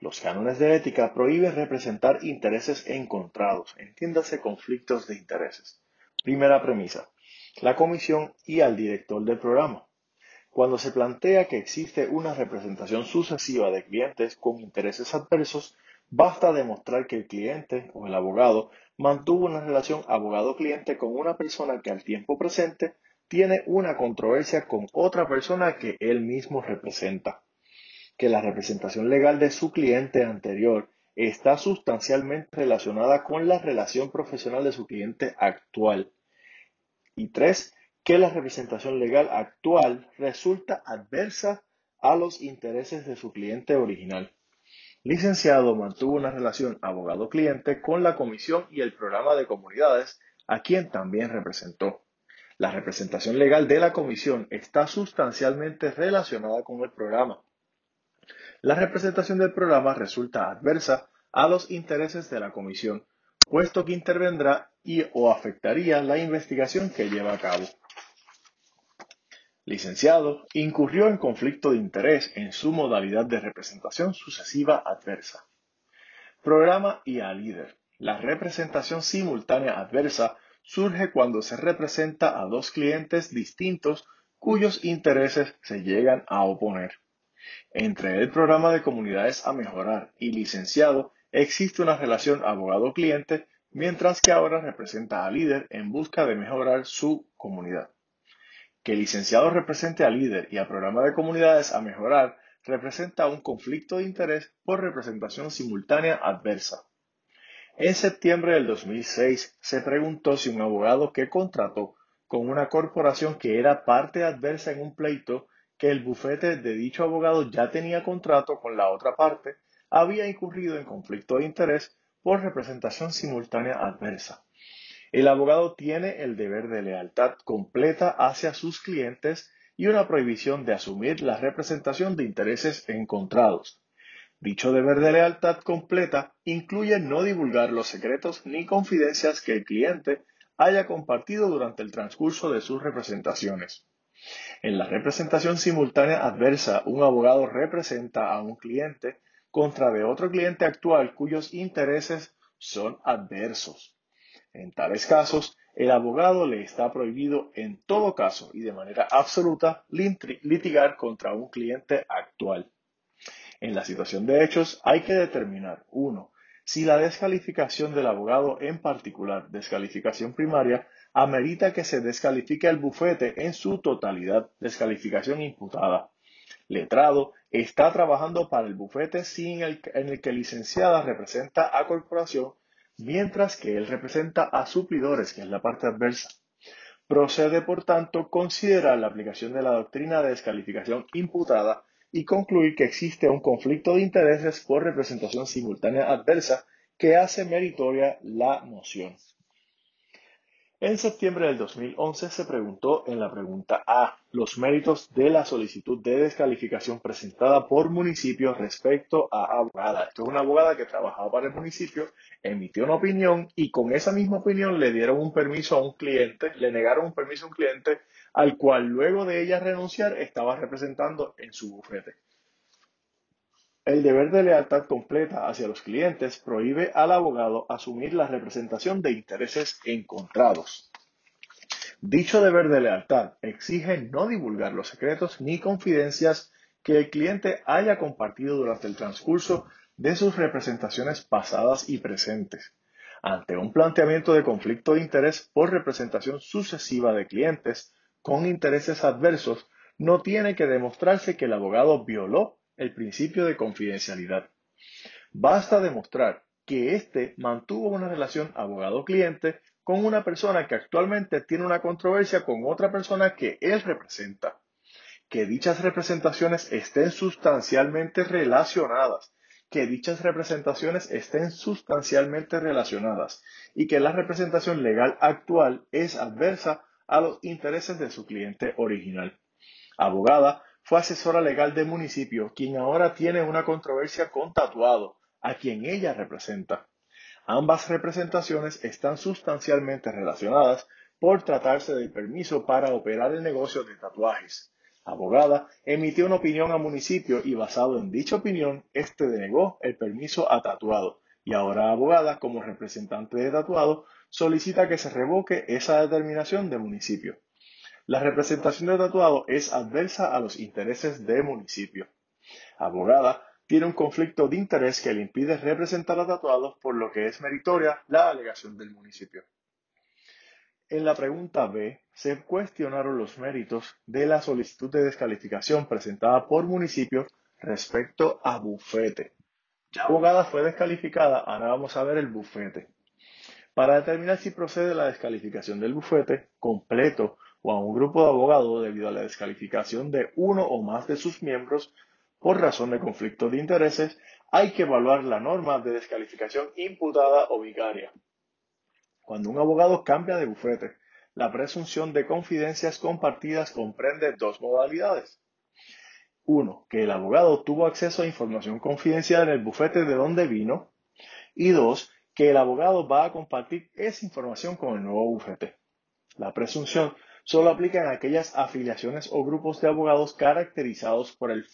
Los cánones de ética prohíben representar intereses encontrados, entiéndase conflictos de intereses. Primera premisa. La comisión y al director del programa. Cuando se plantea que existe una representación sucesiva de clientes con intereses adversos, basta demostrar que el cliente o el abogado mantuvo una relación abogado-cliente con una persona que al tiempo presente tiene una controversia con otra persona que él mismo representa, que la representación legal de su cliente anterior está sustancialmente relacionada con la relación profesional de su cliente actual. Y tres, que la representación legal actual resulta adversa a los intereses de su cliente original. Licenciado mantuvo una relación abogado-cliente con la comisión y el programa de comunidades, a quien también representó. La representación legal de la comisión está sustancialmente relacionada con el programa. La representación del programa resulta adversa a los intereses de la comisión, puesto que intervendrá y o afectaría la investigación que lleva a cabo. Licenciado, incurrió en conflicto de interés en su modalidad de representación sucesiva adversa. Programa y a líder. La representación simultánea adversa surge cuando se representa a dos clientes distintos cuyos intereses se llegan a oponer. Entre el programa de comunidades a mejorar y licenciado existe una relación abogado-cliente, mientras que ahora representa a líder en busca de mejorar su comunidad. Que licenciado represente al líder y al programa de comunidades a mejorar representa un conflicto de interés por representación simultánea adversa. En septiembre del 2006 se preguntó si un abogado que contrató con una corporación que era parte adversa en un pleito que el bufete de dicho abogado ya tenía contrato con la otra parte, había incurrido en conflicto de interés por representación simultánea adversa. El abogado tiene el deber de lealtad completa hacia sus clientes y una prohibición de asumir la representación de intereses encontrados. Dicho deber de lealtad completa incluye no divulgar los secretos ni confidencias que el cliente haya compartido durante el transcurso de sus representaciones. En la representación simultánea adversa, un abogado representa a un cliente contra de otro cliente actual cuyos intereses son adversos. En tales casos, el abogado le está prohibido en todo caso y de manera absoluta litigar contra un cliente actual. En la situación de hechos hay que determinar, uno, si la descalificación del abogado en particular, descalificación primaria, amerita que se descalifique el bufete en su totalidad, descalificación imputada. Letrado está trabajando para el bufete sin el, en el que licenciada representa a corporación mientras que él representa a suplidores, que es la parte adversa. Procede, por tanto, considerar la aplicación de la doctrina de descalificación imputada y concluir que existe un conflicto de intereses por representación simultánea adversa que hace meritoria la moción. En septiembre del 2011 se preguntó en la pregunta A los méritos de la solicitud de descalificación presentada por municipio respecto a abogada. Esto es una abogada que trabajaba para el municipio, emitió una opinión y con esa misma opinión le dieron un permiso a un cliente, le negaron un permiso a un cliente al cual luego de ella renunciar estaba representando en su bufete. El deber de lealtad completa hacia los clientes prohíbe al abogado asumir la representación de intereses encontrados. Dicho deber de lealtad exige no divulgar los secretos ni confidencias que el cliente haya compartido durante el transcurso de sus representaciones pasadas y presentes. Ante un planteamiento de conflicto de interés por representación sucesiva de clientes con intereses adversos, no tiene que demostrarse que el abogado violó el principio de confidencialidad. Basta demostrar que éste mantuvo una relación abogado-cliente con una persona que actualmente tiene una controversia con otra persona que él representa. Que dichas representaciones estén sustancialmente relacionadas, que dichas representaciones estén sustancialmente relacionadas y que la representación legal actual es adversa a los intereses de su cliente original. Abogada fue asesora legal del municipio, quien ahora tiene una controversia con tatuado, a quien ella representa. Ambas representaciones están sustancialmente relacionadas por tratarse del permiso para operar el negocio de tatuajes. Abogada emitió una opinión al municipio y basado en dicha opinión, este denegó el permiso a tatuado y ahora abogada, como representante de tatuado, solicita que se revoque esa determinación del municipio. La representación de tatuado es adversa a los intereses del municipio. Abogada tiene un conflicto de interés que le impide representar a tatuados, por lo que es meritoria la alegación del municipio. En la pregunta B se cuestionaron los méritos de la solicitud de descalificación presentada por municipio respecto a bufete. Ya abogada fue descalificada, ahora vamos a ver el bufete. Para determinar si procede la descalificación del bufete completo o a un grupo de abogados debido a la descalificación de uno o más de sus miembros, por razón de conflicto de intereses, hay que evaluar la norma de descalificación imputada o vicaria. Cuando un abogado cambia de bufete, la presunción de confidencias compartidas comprende dos modalidades. Uno, que el abogado tuvo acceso a información confidencial en el bufete de donde vino. Y dos, que el abogado va a compartir esa información con el nuevo bufete. La presunción solo aplica en aquellas afiliaciones o grupos de abogados caracterizados por el,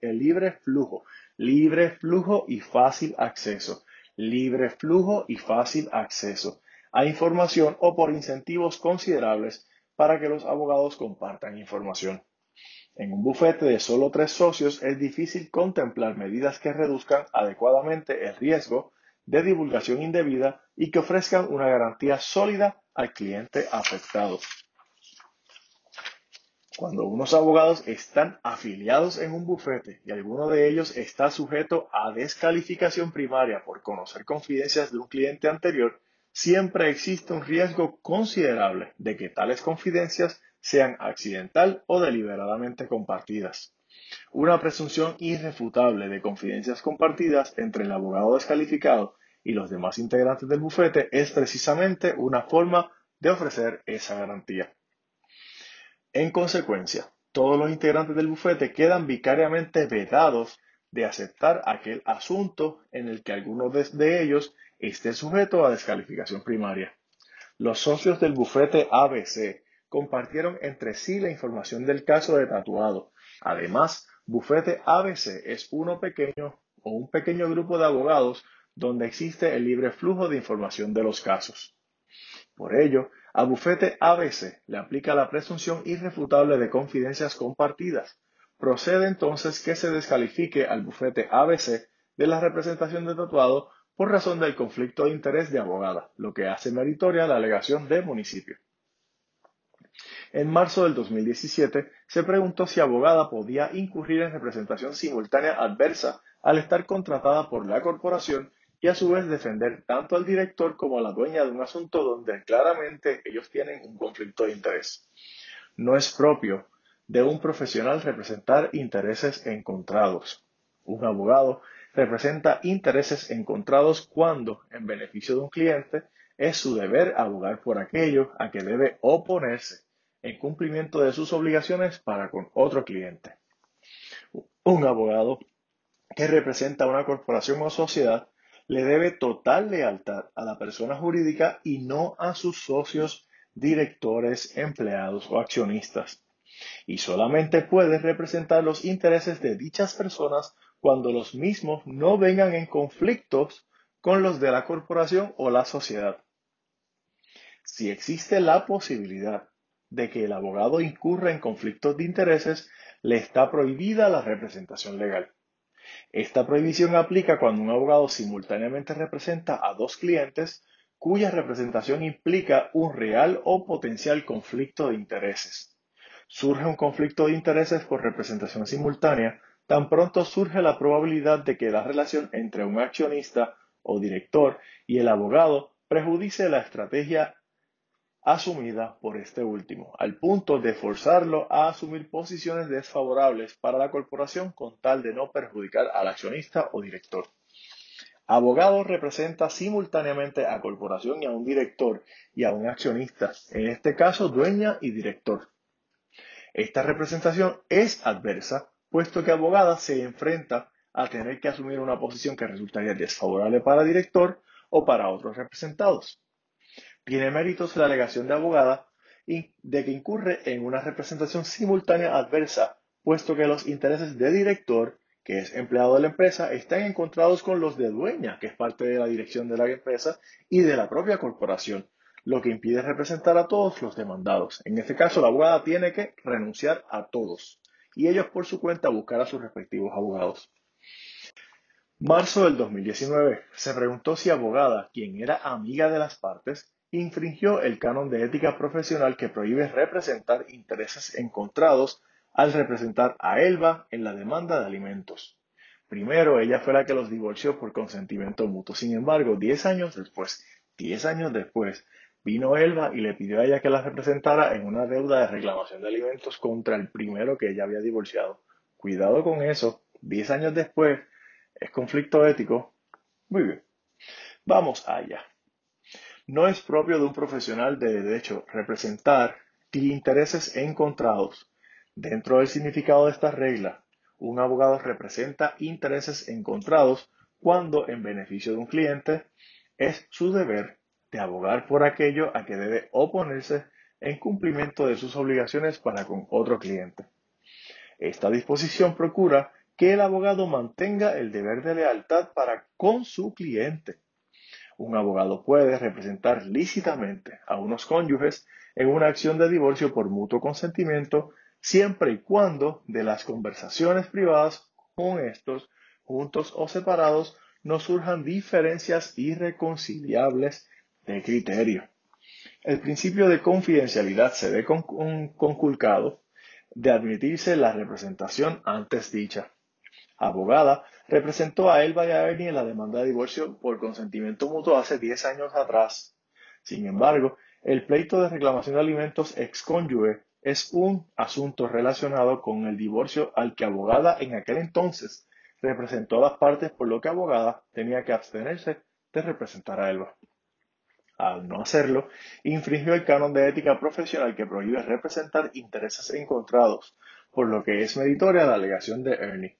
el libre flujo, libre flujo y fácil acceso, libre flujo y fácil acceso a información o por incentivos considerables para que los abogados compartan información. En un bufete de solo tres socios es difícil contemplar medidas que reduzcan adecuadamente el riesgo de divulgación indebida y que ofrezcan una garantía sólida al cliente afectado. Cuando unos abogados están afiliados en un bufete y alguno de ellos está sujeto a descalificación primaria por conocer confidencias de un cliente anterior, siempre existe un riesgo considerable de que tales confidencias sean accidental o deliberadamente compartidas. Una presunción irrefutable de confidencias compartidas entre el abogado descalificado y los demás integrantes del bufete es precisamente una forma de ofrecer esa garantía. En consecuencia, todos los integrantes del bufete quedan vicariamente vedados de aceptar aquel asunto en el que alguno de ellos esté sujeto a descalificación primaria. Los socios del bufete ABC compartieron entre sí la información del caso de tatuado. Además, bufete ABC es uno pequeño o un pequeño grupo de abogados donde existe el libre flujo de información de los casos. Por ello, al bufete ABC le aplica la presunción irrefutable de confidencias compartidas. Procede entonces que se descalifique al bufete ABC de la representación de tatuado por razón del conflicto de interés de abogada, lo que hace meritoria la alegación de municipio. En marzo del 2017 se preguntó si abogada podía incurrir en representación simultánea adversa al estar contratada por la corporación y a su vez defender tanto al director como a la dueña de un asunto donde claramente ellos tienen un conflicto de interés. No es propio de un profesional representar intereses encontrados. Un abogado representa intereses encontrados cuando, en beneficio de un cliente, es su deber abogar por aquello a que debe oponerse en cumplimiento de sus obligaciones para con otro cliente. Un abogado que representa una corporación o sociedad le debe total lealtad a la persona jurídica y no a sus socios, directores, empleados o accionistas. Y solamente puede representar los intereses de dichas personas cuando los mismos no vengan en conflictos con los de la corporación o la sociedad. Si existe la posibilidad de que el abogado incurra en conflictos de intereses, le está prohibida la representación legal. Esta prohibición aplica cuando un abogado simultáneamente representa a dos clientes cuya representación implica un real o potencial conflicto de intereses. Surge un conflicto de intereses por representación simultánea tan pronto surge la probabilidad de que la relación entre un accionista o director y el abogado prejudice la estrategia asumida por este último, al punto de forzarlo a asumir posiciones desfavorables para la corporación con tal de no perjudicar al accionista o director. Abogado representa simultáneamente a corporación y a un director y a un accionista, en este caso dueña y director. Esta representación es adversa, puesto que abogada se enfrenta a tener que asumir una posición que resultaría desfavorable para director o para otros representados. Tiene méritos la alegación de abogada de que incurre en una representación simultánea adversa, puesto que los intereses de director, que es empleado de la empresa, están encontrados con los de dueña, que es parte de la dirección de la empresa, y de la propia corporación, lo que impide representar a todos los demandados. En este caso, la abogada tiene que renunciar a todos y ellos por su cuenta buscar a sus respectivos abogados. Marzo del 2019. Se preguntó si abogada, quien era amiga de las partes, infringió el canon de ética profesional que prohíbe representar intereses encontrados al representar a Elba en la demanda de alimentos. Primero, ella fue la que los divorció por consentimiento mutuo. Sin embargo, 10 años después, 10 años después, vino Elba y le pidió a ella que la representara en una deuda de reclamación de alimentos contra el primero que ella había divorciado. Cuidado con eso. 10 años después, es conflicto ético. Muy bien. Vamos allá. No es propio de un profesional de derecho representar intereses encontrados. Dentro del significado de esta regla, un abogado representa intereses encontrados cuando, en beneficio de un cliente, es su deber de abogar por aquello a que debe oponerse en cumplimiento de sus obligaciones para con otro cliente. Esta disposición procura que el abogado mantenga el deber de lealtad para con su cliente un abogado puede representar lícitamente a unos cónyuges en una acción de divorcio por mutuo consentimiento siempre y cuando de las conversaciones privadas con estos, juntos o separados, no surjan diferencias irreconciliables de criterio. El principio de confidencialidad se ve conculcado de admitirse la representación antes dicha. Abogada representó a Elba y a Ernie en la demanda de divorcio por consentimiento mutuo hace 10 años atrás. Sin embargo, el pleito de reclamación de alimentos excónyuge es un asunto relacionado con el divorcio al que abogada en aquel entonces representó a las partes, por lo que abogada tenía que abstenerse de representar a Elba. Al no hacerlo, infringió el canon de ética profesional que prohíbe representar intereses encontrados, por lo que es meritoria la alegación de Ernie.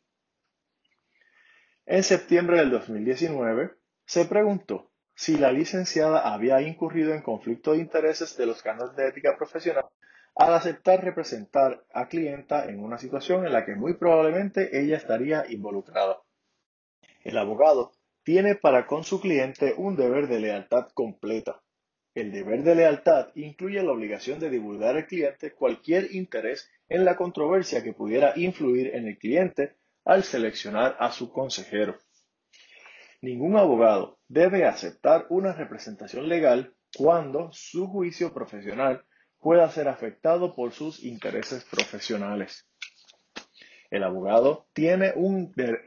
En septiembre del 2019, se preguntó si la licenciada había incurrido en conflicto de intereses de los cánones de ética profesional al aceptar representar a clienta en una situación en la que muy probablemente ella estaría involucrada. El abogado tiene para con su cliente un deber de lealtad completa. El deber de lealtad incluye la obligación de divulgar al cliente cualquier interés en la controversia que pudiera influir en el cliente al seleccionar a su consejero. Ningún abogado debe aceptar una representación legal cuando su juicio profesional pueda ser afectado por sus intereses profesionales. El abogado tiene,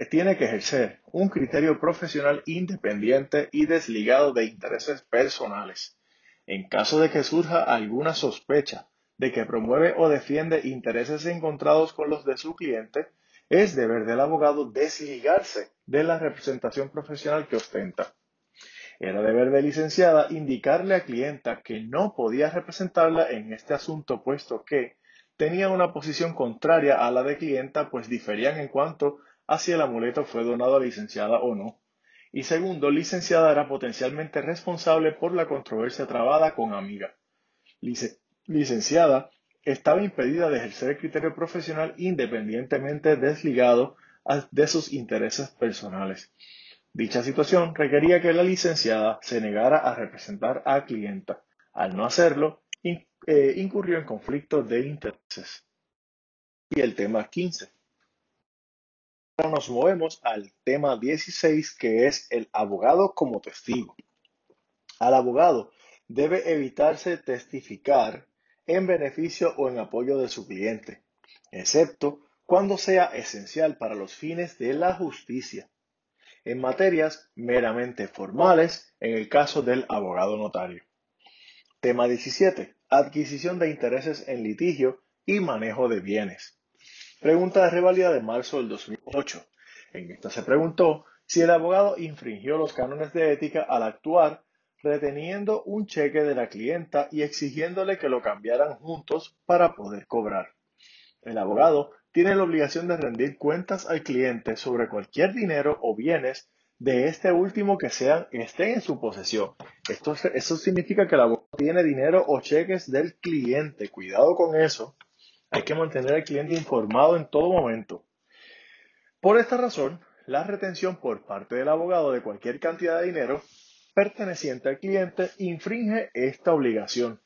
tiene, que ejercer un criterio profesional independiente y desligado de intereses personales. En caso de que surja alguna sospecha de que promueve o defiende intereses encontrados con los de su cliente, es deber del abogado desligarse de la representación profesional que ostenta. Era deber de licenciada indicarle a clienta que no podía representarla en este asunto puesto que tenía una posición contraria a la de clienta pues diferían en cuanto a si el amuleto fue donado a licenciada o no. Y segundo, licenciada era potencialmente responsable por la controversia trabada con amiga. licenciada estaba impedida de ejercer el criterio profesional independientemente desligado de sus intereses personales. Dicha situación requería que la licenciada se negara a representar a clienta. Al no hacerlo, eh, incurrió en conflicto de intereses. Y el tema 15. Ahora nos movemos al tema 16, que es el abogado como testigo. Al abogado debe evitarse testificar en beneficio o en apoyo de su cliente, excepto cuando sea esencial para los fines de la justicia, en materias meramente formales, en el caso del abogado notario. Tema 17. Adquisición de intereses en litigio y manejo de bienes. Pregunta de rivalidad de marzo del 2008. En esta se preguntó si el abogado infringió los cánones de ética al actuar reteniendo un cheque de la clienta y exigiéndole que lo cambiaran juntos para poder cobrar. El abogado tiene la obligación de rendir cuentas al cliente sobre cualquier dinero o bienes de este último que sean, estén en su posesión. Esto, eso significa que el abogado tiene dinero o cheques del cliente. Cuidado con eso. Hay que mantener al cliente informado en todo momento. Por esta razón, la retención por parte del abogado de cualquier cantidad de dinero perteneciente al cliente infringe esta obligación.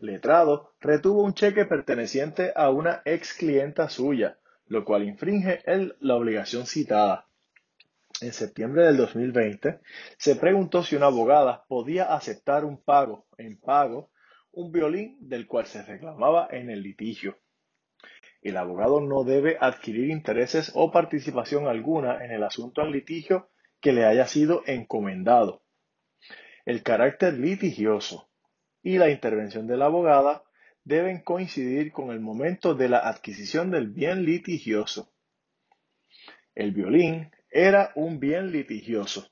Letrado retuvo un cheque perteneciente a una ex clienta suya, lo cual infringe la obligación citada. En septiembre del 2020, se preguntó si una abogada podía aceptar un pago en pago un violín del cual se reclamaba en el litigio. El abogado no debe adquirir intereses o participación alguna en el asunto en litigio que le haya sido encomendado. El carácter litigioso y la intervención de la abogada deben coincidir con el momento de la adquisición del bien litigioso. El violín era un bien litigioso.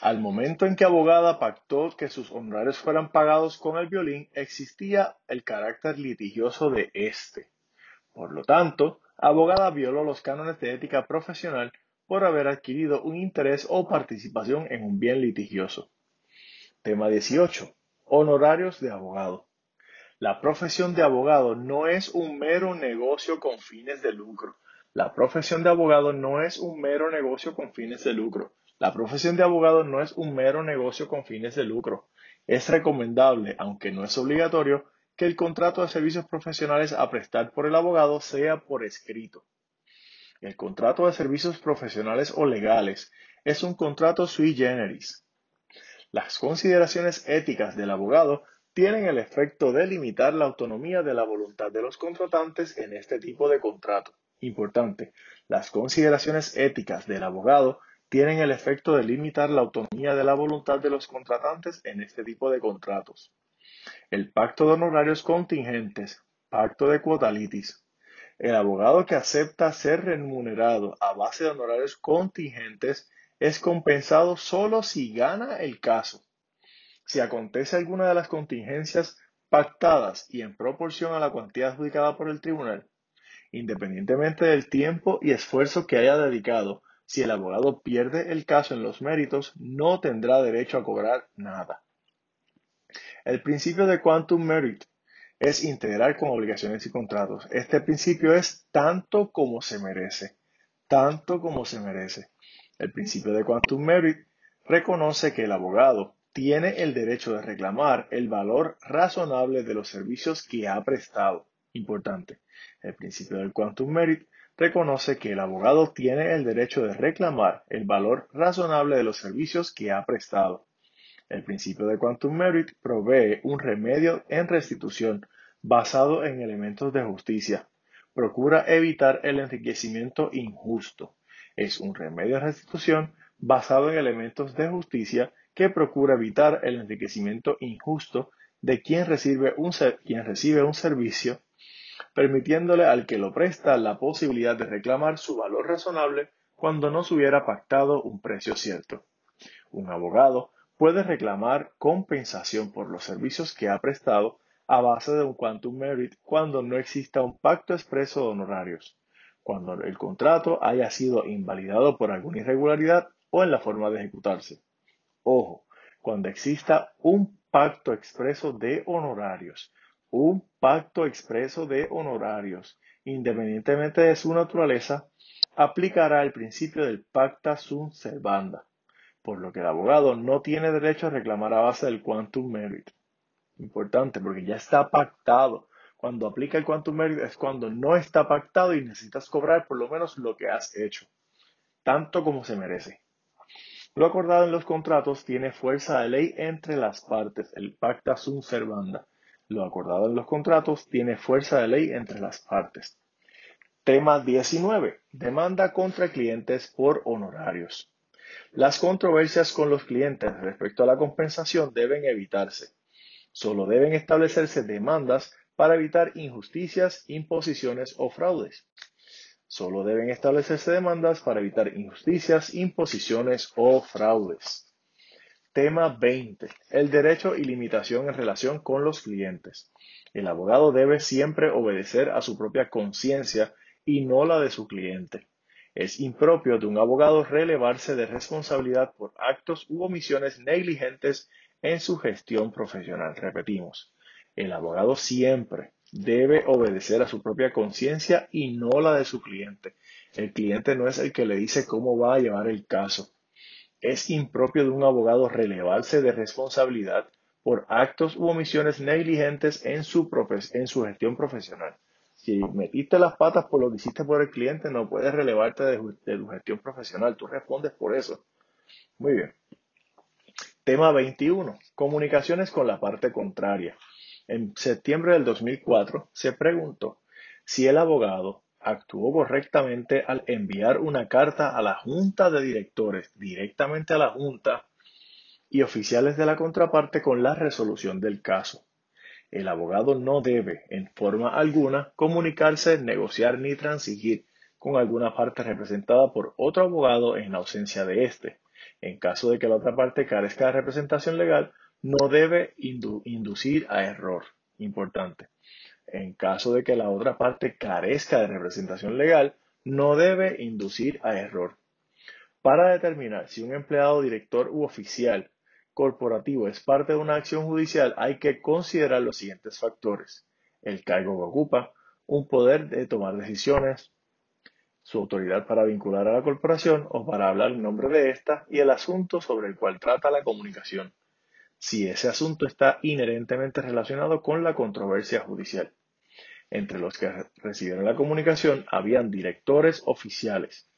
Al momento en que abogada pactó que sus honorarios fueran pagados con el violín, existía el carácter litigioso de éste. Por lo tanto, abogada violó los cánones de ética profesional por haber adquirido un interés o participación en un bien litigioso. Tema 18. Honorarios de abogado. La profesión de abogado no es un mero negocio con fines de lucro. La profesión de abogado no es un mero negocio con fines de lucro. La profesión de abogado no es un mero negocio con fines de lucro. Es recomendable, aunque no es obligatorio, que el contrato de servicios profesionales a prestar por el abogado sea por escrito. El contrato de servicios profesionales o legales es un contrato sui generis. Las consideraciones éticas del abogado tienen el efecto de limitar la autonomía de la voluntad de los contratantes en este tipo de contrato. Importante, las consideraciones éticas del abogado tienen el efecto de limitar la autonomía de la voluntad de los contratantes en este tipo de contratos. El pacto de honorarios contingentes, pacto de cuotalitis, el abogado que acepta ser remunerado a base de honorarios contingentes es compensado solo si gana el caso. Si acontece alguna de las contingencias pactadas y en proporción a la cuantía adjudicada por el tribunal, independientemente del tiempo y esfuerzo que haya dedicado, si el abogado pierde el caso en los méritos, no tendrá derecho a cobrar nada. El principio de quantum merit es integral con obligaciones y contratos. Este principio es tanto como se merece, tanto como se merece. El principio de quantum merit reconoce que el abogado tiene el derecho de reclamar el valor razonable de los servicios que ha prestado. Importante. El principio del quantum merit reconoce que el abogado tiene el derecho de reclamar el valor razonable de los servicios que ha prestado. El principio de quantum merit provee un remedio en restitución basado en elementos de justicia. Procura evitar el enriquecimiento injusto. Es un remedio de restitución basado en elementos de justicia que procura evitar el enriquecimiento injusto de quien recibe un, quien recibe un servicio, permitiéndole al que lo presta la posibilidad de reclamar su valor razonable cuando no se hubiera pactado un precio cierto. Un abogado puede reclamar compensación por los servicios que ha prestado a base de un quantum merit cuando no exista un pacto expreso de honorarios, cuando el contrato haya sido invalidado por alguna irregularidad o en la forma de ejecutarse. Ojo, cuando exista un pacto expreso de honorarios, un pacto expreso de honorarios, independientemente de su naturaleza, aplicará el principio del pacta sunt servanda por lo que el abogado no tiene derecho a reclamar a base del quantum merit. Importante, porque ya está pactado. Cuando aplica el quantum merit es cuando no está pactado y necesitas cobrar por lo menos lo que has hecho, tanto como se merece. Lo acordado en los contratos tiene fuerza de ley entre las partes, el pacta sunt servanda. Lo acordado en los contratos tiene fuerza de ley entre las partes. Tema 19. Demanda contra clientes por honorarios. Las controversias con los clientes respecto a la compensación deben evitarse. Solo deben establecerse demandas para evitar injusticias, imposiciones o fraudes. Solo deben establecerse demandas para evitar injusticias, imposiciones o fraudes. Tema 20. El derecho y limitación en relación con los clientes. El abogado debe siempre obedecer a su propia conciencia y no la de su cliente. Es impropio de un abogado relevarse de responsabilidad por actos u omisiones negligentes en su gestión profesional. Repetimos, el abogado siempre debe obedecer a su propia conciencia y no la de su cliente. El cliente no es el que le dice cómo va a llevar el caso. Es impropio de un abogado relevarse de responsabilidad por actos u omisiones negligentes en su, en su gestión profesional. Si metiste las patas por lo que hiciste por el cliente, no puedes relevarte de, de tu gestión profesional. Tú respondes por eso. Muy bien. Tema 21. Comunicaciones con la parte contraria. En septiembre del 2004 se preguntó si el abogado actuó correctamente al enviar una carta a la junta de directores, directamente a la junta y oficiales de la contraparte con la resolución del caso. El abogado no debe, en forma alguna, comunicarse, negociar ni transigir con alguna parte representada por otro abogado en ausencia de éste. En caso de que la otra parte carezca de representación legal, no debe inducir a error. Importante. En caso de que la otra parte carezca de representación legal, no debe inducir a error. Para determinar si un empleado, director u oficial corporativo es parte de una acción judicial, hay que considerar los siguientes factores. El cargo que ocupa, un poder de tomar decisiones, su autoridad para vincular a la corporación o para hablar en nombre de ésta y el asunto sobre el cual trata la comunicación si ese asunto está inherentemente relacionado con la controversia judicial. Entre los que recibieron la comunicación habían directores oficiales,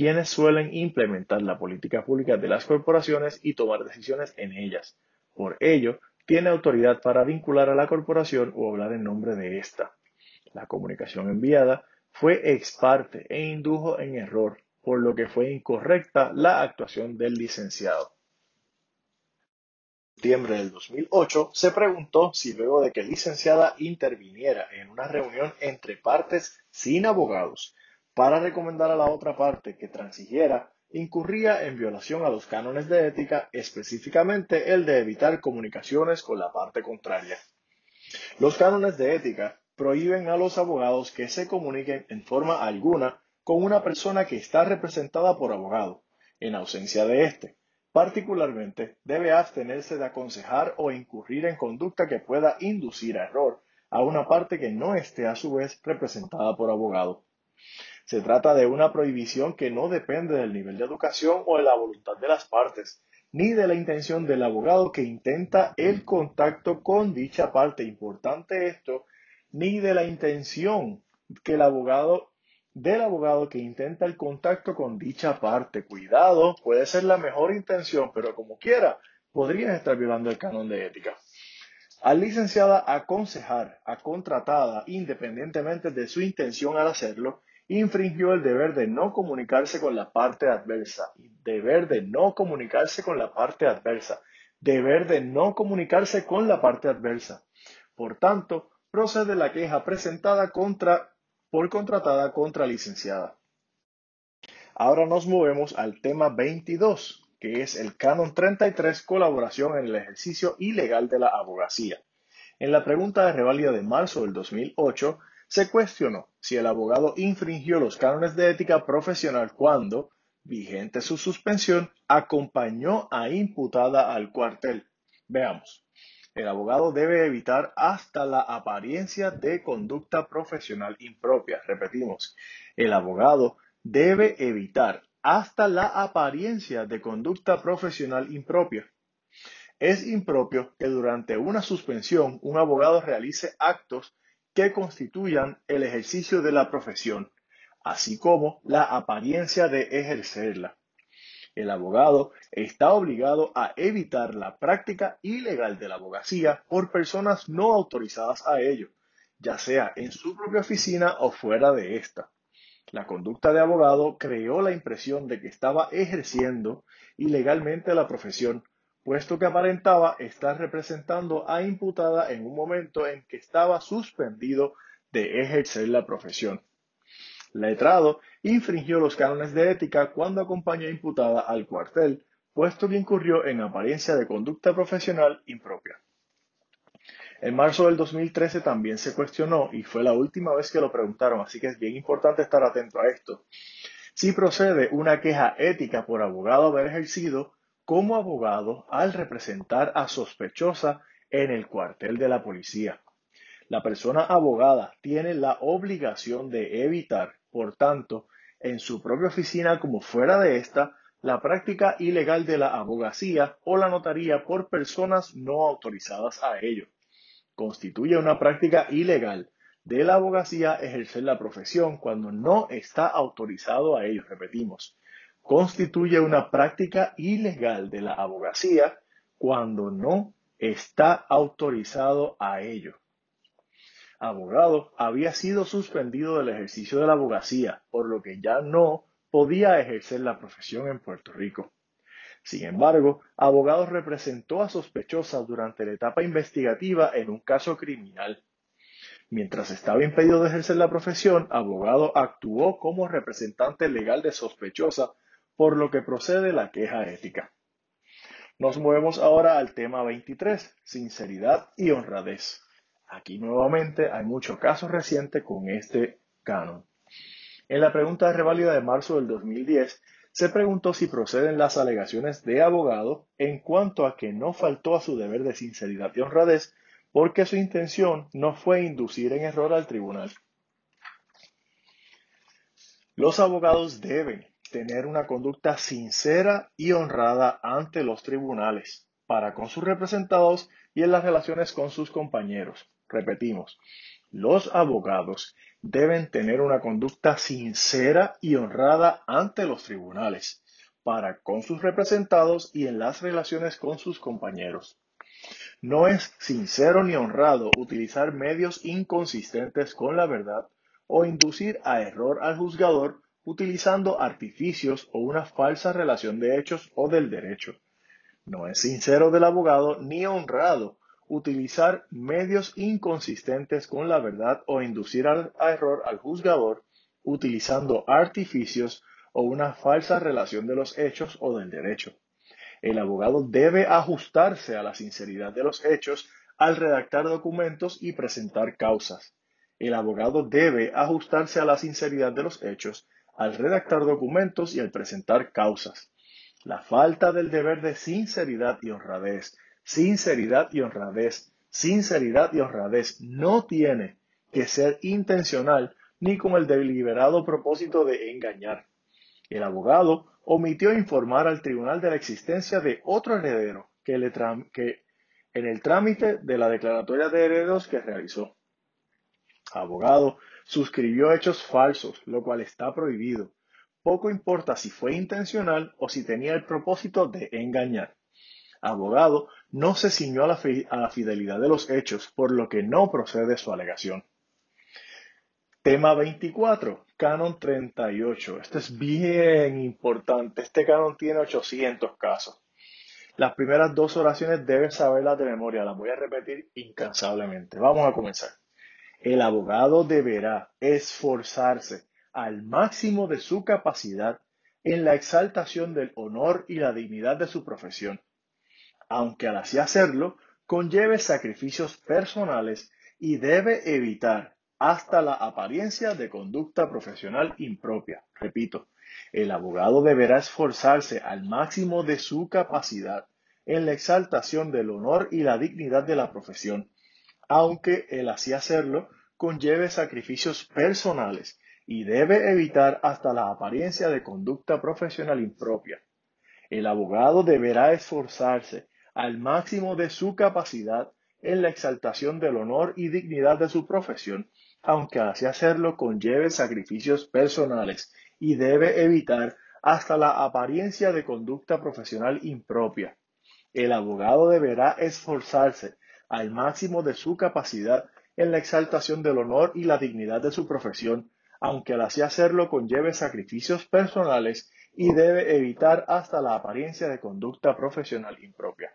quienes suelen implementar la política pública de las corporaciones y tomar decisiones en ellas. Por ello, tiene autoridad para vincular a la corporación o hablar en nombre de ésta. La comunicación enviada fue ex parte e indujo en error, por lo que fue incorrecta la actuación del licenciado septiembre del 2008, se preguntó si luego de que licenciada interviniera en una reunión entre partes sin abogados para recomendar a la otra parte que transigiera, incurría en violación a los cánones de ética, específicamente el de evitar comunicaciones con la parte contraria. Los cánones de ética prohíben a los abogados que se comuniquen en forma alguna con una persona que está representada por abogado, en ausencia de éste Particularmente, debe abstenerse de aconsejar o incurrir en conducta que pueda inducir a error a una parte que no esté a su vez representada por abogado. Se trata de una prohibición que no depende del nivel de educación o de la voluntad de las partes, ni de la intención del abogado que intenta el contacto con dicha parte. Importante esto, ni de la intención que el abogado del abogado que intenta el contacto con dicha parte. Cuidado, puede ser la mejor intención, pero como quiera, podrías estar violando el canon de ética. Al licenciada aconsejar a contratada, independientemente de su intención al hacerlo, infringió el deber de no comunicarse con la parte adversa. Deber de no comunicarse con la parte adversa. Deber de no comunicarse con la parte adversa. Por tanto, procede la queja presentada contra por contratada contra licenciada. Ahora nos movemos al tema 22, que es el canon 33, colaboración en el ejercicio ilegal de la abogacía. En la pregunta de revalida de marzo del 2008, se cuestionó si el abogado infringió los cánones de ética profesional cuando, vigente su suspensión, acompañó a imputada al cuartel. Veamos. El abogado debe evitar hasta la apariencia de conducta profesional impropia. Repetimos, el abogado debe evitar hasta la apariencia de conducta profesional impropia. Es impropio que durante una suspensión un abogado realice actos que constituyan el ejercicio de la profesión, así como la apariencia de ejercerla el abogado está obligado a evitar la práctica ilegal de la abogacía por personas no autorizadas a ello, ya sea en su propia oficina o fuera de esta. La conducta de abogado creó la impresión de que estaba ejerciendo ilegalmente la profesión, puesto que aparentaba estar representando a imputada en un momento en que estaba suspendido de ejercer la profesión. Letrado infringió los cánones de ética cuando acompañó a imputada al cuartel, puesto que incurrió en apariencia de conducta profesional impropia. En marzo del 2013 también se cuestionó, y fue la última vez que lo preguntaron, así que es bien importante estar atento a esto, si procede una queja ética por abogado haber ejercido como abogado al representar a sospechosa en el cuartel de la policía. La persona abogada tiene la obligación de evitar, por tanto, en su propia oficina como fuera de esta, la práctica ilegal de la abogacía o la notaría por personas no autorizadas a ello. Constituye una práctica ilegal de la abogacía ejercer la profesión cuando no está autorizado a ello, repetimos. Constituye una práctica ilegal de la abogacía cuando no está autorizado a ello abogado, había sido suspendido del ejercicio de la abogacía, por lo que ya no podía ejercer la profesión en Puerto Rico. Sin embargo, abogado representó a sospechosa durante la etapa investigativa en un caso criminal. Mientras estaba impedido de ejercer la profesión, abogado actuó como representante legal de sospechosa, por lo que procede la queja ética. Nos movemos ahora al tema 23, sinceridad y honradez. Aquí nuevamente hay muchos casos recientes con este canon. En la pregunta de reválida de marzo del 2010, se preguntó si proceden las alegaciones de abogado en cuanto a que no faltó a su deber de sinceridad y honradez porque su intención no fue inducir en error al tribunal. Los abogados deben tener una conducta sincera y honrada ante los tribunales para con sus representados y en las relaciones con sus compañeros. Repetimos, los abogados deben tener una conducta sincera y honrada ante los tribunales, para con sus representados y en las relaciones con sus compañeros. No es sincero ni honrado utilizar medios inconsistentes con la verdad o inducir a error al juzgador utilizando artificios o una falsa relación de hechos o del derecho. No es sincero del abogado ni honrado utilizar medios inconsistentes con la verdad o inducir a error al juzgador utilizando artificios o una falsa relación de los hechos o del derecho. El abogado debe ajustarse a la sinceridad de los hechos al redactar documentos y presentar causas. El abogado debe ajustarse a la sinceridad de los hechos al redactar documentos y al presentar causas. La falta del deber de sinceridad y honradez sinceridad y honradez. Sinceridad y honradez no tiene que ser intencional ni con el deliberado propósito de engañar. El abogado omitió informar al tribunal de la existencia de otro heredero que, le en el trámite de la declaratoria de herederos que realizó. Abogado suscribió hechos falsos, lo cual está prohibido. Poco importa si fue intencional o si tenía el propósito de engañar abogado no se ciñó a la, fidelidad de los hechos, por lo que no procede su alegación. Tema 24, canon 38. Esto es bien importante. Este canon tiene 800 casos. Las primeras dos oraciones debes saberlas de memoria. Las voy a repetir incansablemente. Vamos a comenzar. El abogado deberá esforzarse al máximo de su capacidad en la exaltación del honor y la dignidad de su profesión aunque al así hacerlo conlleve sacrificios personales y debe evitar hasta la apariencia de conducta profesional impropia. Repito, el abogado deberá esforzarse al máximo de su capacidad en la exaltación del honor y la dignidad de la profesión, aunque el así hacerlo conlleve sacrificios personales y debe evitar hasta la apariencia de conducta profesional impropia. El abogado deberá esforzarse al máximo de su capacidad en la exaltación del honor y dignidad de su profesión, aunque así hacerlo conlleve sacrificios personales y debe evitar hasta la apariencia de conducta profesional impropia. El abogado deberá esforzarse al máximo de su capacidad en la exaltación del honor y la dignidad de su profesión, aunque al así hacerlo conlleve sacrificios personales y debe evitar hasta la apariencia de conducta profesional impropia.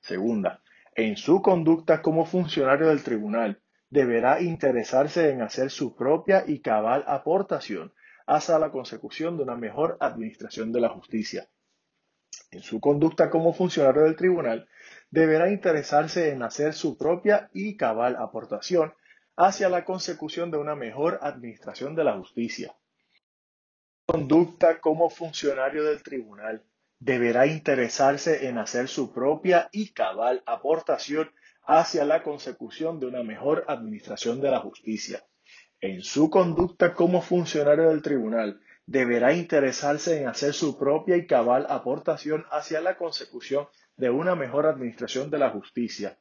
Segunda, en su conducta como funcionario del tribunal, deberá interesarse en hacer su propia y cabal aportación hacia la consecución de una mejor administración de la justicia. En su conducta como funcionario del tribunal, deberá interesarse en hacer su propia y cabal aportación hacia la consecución de una mejor administración de la justicia. Conducta como funcionario del tribunal deberá interesarse en hacer su propia y cabal aportación hacia la consecución de una mejor administración de la justicia. En su conducta como funcionario del tribunal, deberá interesarse en hacer su propia y cabal aportación hacia la consecución de una mejor administración de la justicia.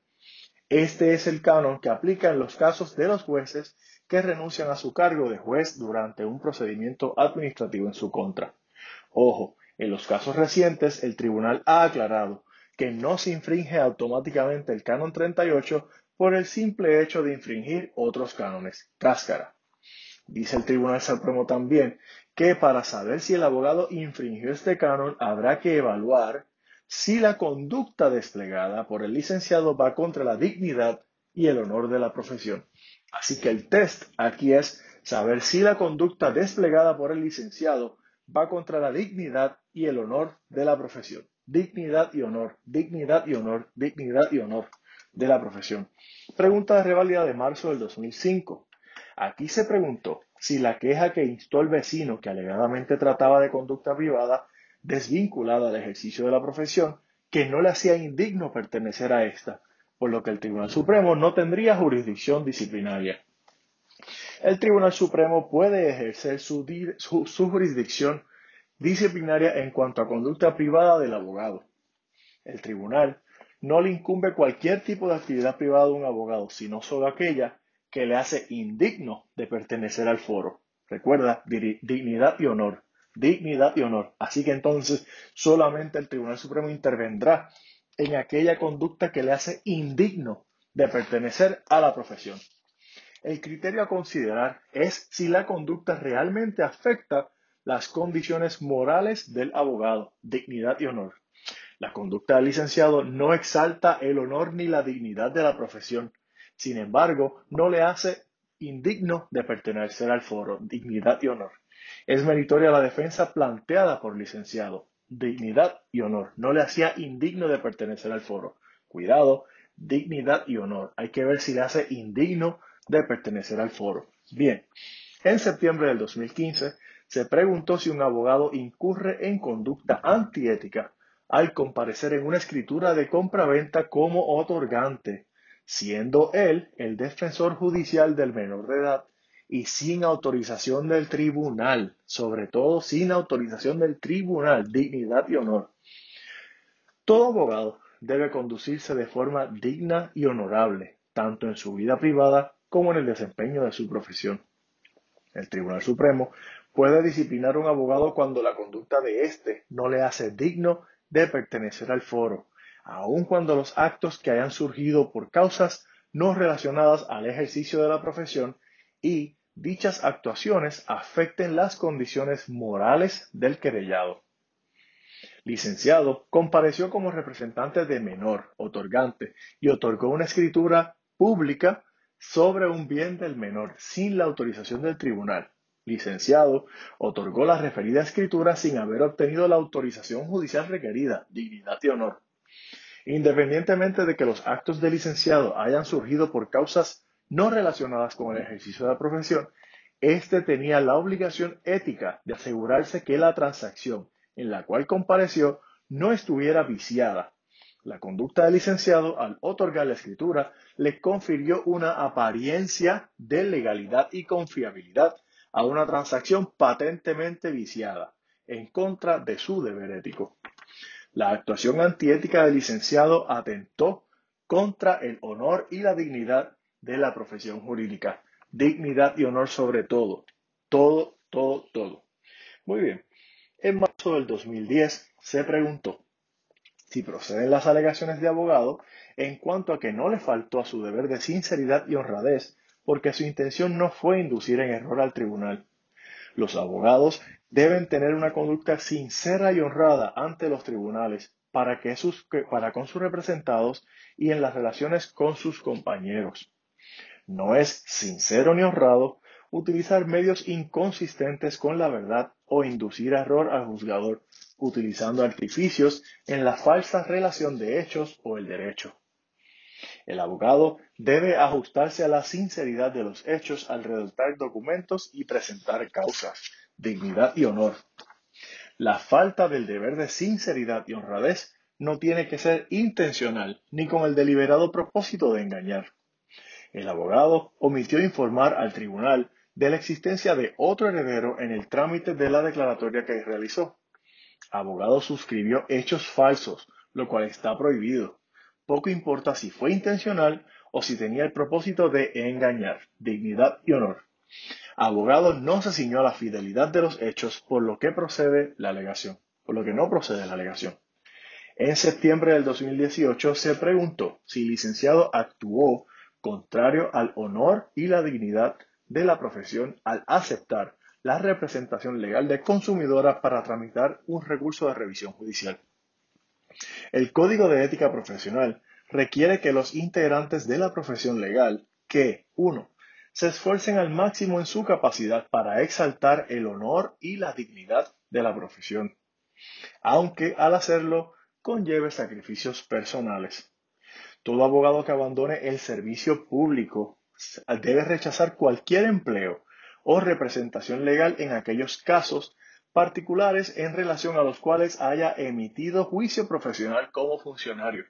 Este es el canon que aplica en los casos de los jueces que renuncian a su cargo de juez durante un procedimiento administrativo en su contra. Ojo, en los casos recientes el tribunal ha aclarado que no se infringe automáticamente el canon 38 por el simple hecho de infringir otros cánones. Cáscara. Dice el Tribunal Supremo también que para saber si el abogado infringió este canon habrá que evaluar si la conducta desplegada por el licenciado va contra la dignidad y el honor de la profesión. Así que el test aquí es saber si la conducta desplegada por el licenciado va contra la dignidad y el honor de la profesión. Dignidad y honor, dignidad y honor, dignidad y honor de la profesión. Pregunta de reválida de marzo del 2005. Aquí se preguntó si la queja que instó el vecino que alegadamente trataba de conducta privada desvinculada del ejercicio de la profesión, que no le hacía indigno pertenecer a esta, por lo que el Tribunal Supremo no tendría jurisdicción disciplinaria. El Tribunal Supremo puede ejercer su, su jurisdicción disciplinaria en cuanto a conducta privada del abogado. El tribunal no le incumbe cualquier tipo de actividad privada de un abogado, sino solo aquella que le hace indigno de pertenecer al foro. Recuerda, dignidad y honor, dignidad y honor. Así que entonces solamente el Tribunal Supremo intervendrá en aquella conducta que le hace indigno de pertenecer a la profesión. El criterio a considerar es si la conducta realmente afecta las condiciones morales del abogado, dignidad y honor. La conducta del licenciado no exalta el honor ni la dignidad de la profesión. Sin embargo, no le hace indigno de pertenecer al foro, dignidad y honor. Es meritoria la defensa planteada por licenciado, dignidad y honor. No le hacía indigno de pertenecer al foro. Cuidado, dignidad y honor. Hay que ver si le hace indigno de pertenecer al foro. Bien, en septiembre del 2015 se preguntó si un abogado incurre en conducta antiética al comparecer en una escritura de compra-venta como otorgante, siendo él el defensor judicial del menor de edad y sin autorización del tribunal, sobre todo sin autorización del tribunal, dignidad y honor. Todo abogado debe conducirse de forma digna y honorable, tanto en su vida privada como en el desempeño de su profesión. El Tribunal Supremo puede disciplinar a un abogado cuando la conducta de éste no le hace digno de pertenecer al foro, aun cuando los actos que hayan surgido por causas no relacionadas al ejercicio de la profesión y dichas actuaciones afecten las condiciones morales del querellado. Licenciado, compareció como representante de menor, otorgante, y otorgó una escritura pública sobre un bien del menor sin la autorización del tribunal licenciado, otorgó la referida escritura sin haber obtenido la autorización judicial requerida, dignidad y honor. Independientemente de que los actos de licenciado hayan surgido por causas no relacionadas con el ejercicio de la profesión, éste tenía la obligación ética de asegurarse que la transacción en la cual compareció no estuviera viciada. La conducta del licenciado al otorgar la escritura le confirió una apariencia de legalidad y confiabilidad a una transacción patentemente viciada en contra de su deber ético. La actuación antiética del licenciado atentó contra el honor y la dignidad de la profesión jurídica. Dignidad y honor sobre todo. Todo, todo, todo. Muy bien. En marzo del 2010 se preguntó si proceden las alegaciones de abogado en cuanto a que no le faltó a su deber de sinceridad y honradez porque su intención no fue inducir en error al tribunal. Los abogados deben tener una conducta sincera y honrada ante los tribunales para, que sus, para con sus representados y en las relaciones con sus compañeros. No es sincero ni honrado utilizar medios inconsistentes con la verdad o inducir error al juzgador utilizando artificios en la falsa relación de hechos o el derecho. El abogado debe ajustarse a la sinceridad de los hechos al redactar documentos y presentar causas, dignidad y honor. La falta del deber de sinceridad y honradez no tiene que ser intencional ni con el deliberado propósito de engañar. El abogado omitió informar al tribunal de la existencia de otro heredero en el trámite de la declaratoria que realizó. Abogado suscribió hechos falsos, lo cual está prohibido. Poco importa si fue intencional o si tenía el propósito de engañar, dignidad y honor. Abogado no se ciñó a la fidelidad de los hechos por lo que procede la alegación, por lo que no procede la alegación. En septiembre del 2018 se preguntó si el licenciado actuó contrario al honor y la dignidad de la profesión al aceptar la representación legal de consumidora para tramitar un recurso de revisión judicial. El Código de Ética Profesional requiere que los integrantes de la profesión legal que, uno, se esfuercen al máximo en su capacidad para exaltar el honor y la dignidad de la profesión, aunque al hacerlo conlleve sacrificios personales. Todo abogado que abandone el servicio público debe rechazar cualquier empleo o representación legal en aquellos casos particulares en relación a los cuales haya emitido juicio profesional como funcionario.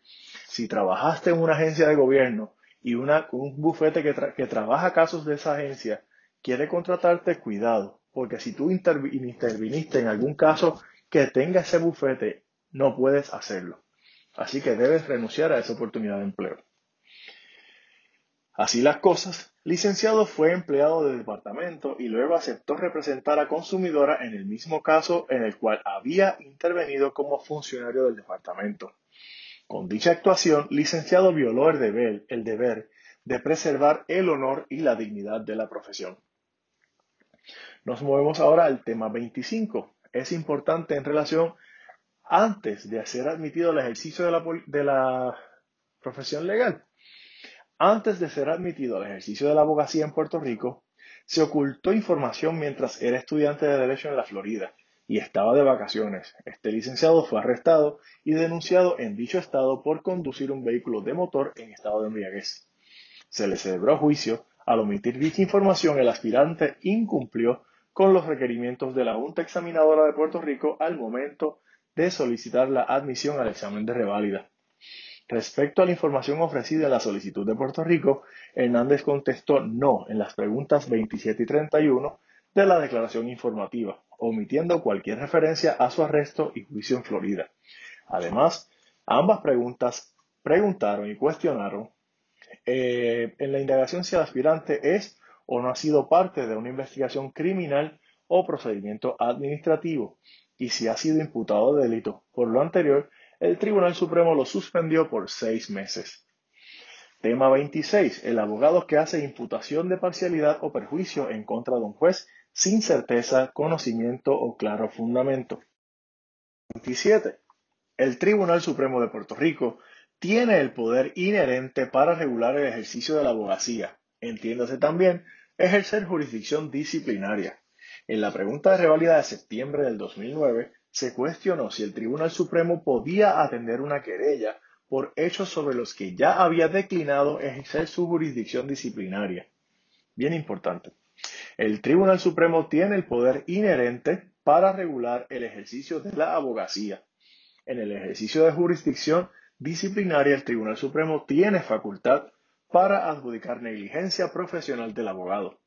Si trabajaste en una agencia de gobierno y una, un bufete que, que trabaja casos de esa agencia quiere contratarte, cuidado, porque si tú interviniste en algún caso que tenga ese bufete, no puedes hacerlo. Así que debes renunciar a esa oportunidad de empleo. Así las cosas, licenciado fue empleado del departamento y luego aceptó representar a consumidora en el mismo caso en el cual había intervenido como funcionario del departamento. Con dicha actuación, licenciado violó el deber, el deber de preservar el honor y la dignidad de la profesión. Nos movemos ahora al tema 25. Es importante en relación antes de ser admitido al ejercicio de la, profesión legal. Antes de ser admitido al ejercicio de la abogacía en Puerto Rico, se ocultó información mientras era estudiante de Derecho en la Florida y estaba de vacaciones. Este licenciado fue arrestado y denunciado en dicho estado por conducir un vehículo de motor en estado de embriaguez. Se le celebró juicio. Al omitir dicha información, el aspirante incumplió con los requerimientos de la Junta Examinadora de Puerto Rico al momento de solicitar la admisión al examen de reválida. Respecto a la información ofrecida en la solicitud de Puerto Rico, Hernández contestó no en las preguntas 27 y 31 de la declaración informativa, omitiendo cualquier referencia a su arresto y juicio en Florida. Además, ambas preguntas preguntaron y cuestionaron eh, en la indagación si el aspirante es o no ha sido parte de una investigación criminal o procedimiento administrativo y si ha sido imputado de delito. Por lo anterior, el Tribunal Supremo lo suspendió por seis meses. Tema 26. El abogado que hace imputación de parcialidad o perjuicio en contra de un juez sin certeza, conocimiento o claro fundamento. 27. El Tribunal Supremo de Puerto Rico tiene el poder inherente para regular el ejercicio de la abogacía. Entiéndase también ejercer jurisdicción disciplinaria. En la pregunta de revalida de septiembre del 2009, se cuestionó si el Tribunal Supremo podía atender una querella por hechos sobre los que ya había declinado ejercer su jurisdicción disciplinaria. Bien importante. El Tribunal Supremo tiene el poder inherente para regular el ejercicio de la abogacía. En el ejercicio de jurisdicción disciplinaria, el Tribunal Supremo tiene facultad para adjudicar negligencia profesional del abogado.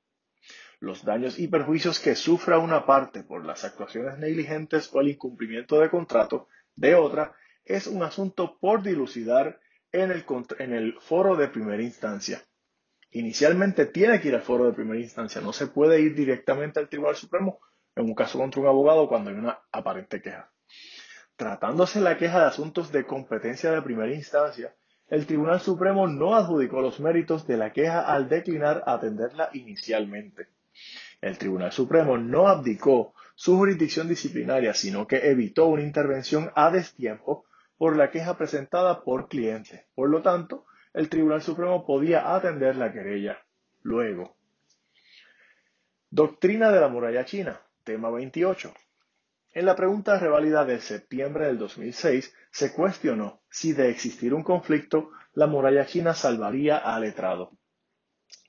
Los daños y perjuicios que sufra una parte por las actuaciones negligentes o el incumplimiento de contrato de otra es un asunto por dilucidar en el, foro de primera instancia. Inicialmente tiene que ir al foro de primera instancia, no se puede ir directamente al Tribunal Supremo en un caso contra un abogado cuando hay una aparente queja. Tratándose la queja de asuntos de competencia de primera instancia, el Tribunal Supremo no adjudicó los méritos de la queja al declinar atenderla inicialmente. El Tribunal Supremo no abdicó su jurisdicción disciplinaria, sino que evitó una intervención a destiempo por la queja presentada por cliente. Por lo tanto, el Tribunal Supremo podía atender la querella. Luego, Doctrina de la muralla china, tema 28. En la pregunta reválida de septiembre del 2006 se cuestionó si de existir un conflicto la muralla china salvaría al letrado.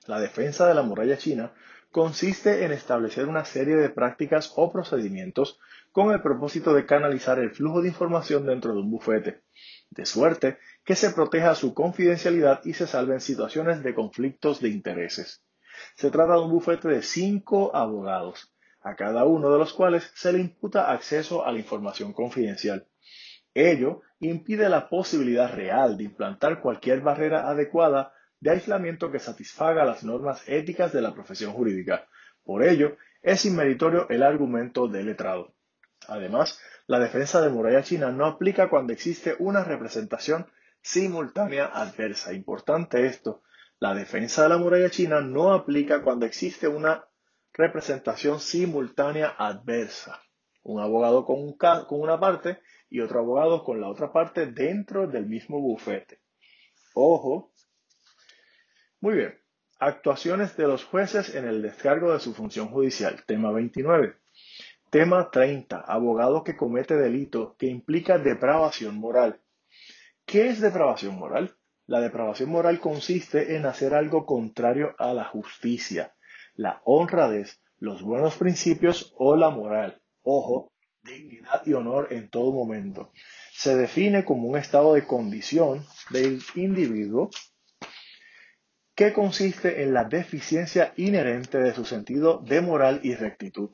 La defensa de la muralla china consiste en establecer una serie de prácticas o procedimientos con el propósito de canalizar el flujo de información dentro de un bufete, de suerte que se proteja su confidencialidad y se salven situaciones de conflictos de intereses. Se trata de un bufete de cinco abogados, a cada uno de los cuales se le imputa acceso a la información confidencial. Ello impide la posibilidad real de implantar cualquier barrera adecuada de aislamiento que satisfaga las normas éticas de la profesión jurídica. Por ello, es inmeritorio el argumento del letrado. Además, la defensa de muralla china no aplica cuando existe una representación simultánea adversa. Importante esto, la defensa de la muralla china no aplica cuando existe una representación simultánea adversa. Un abogado con, con una parte y otro abogado con la otra parte dentro del mismo bufete. Ojo. Muy bien. Actuaciones de los jueces en el descargo de su función judicial. Tema 29. Tema 30. Abogado que comete delito que implica depravación moral. ¿Qué es depravación moral? La depravación moral consiste en hacer algo contrario a la justicia, la honradez, los buenos principios o la moral. Ojo, dignidad y honor en todo momento. Se define como un estado de condición del individuo que consiste en la deficiencia inherente de su sentido de moral y rectitud.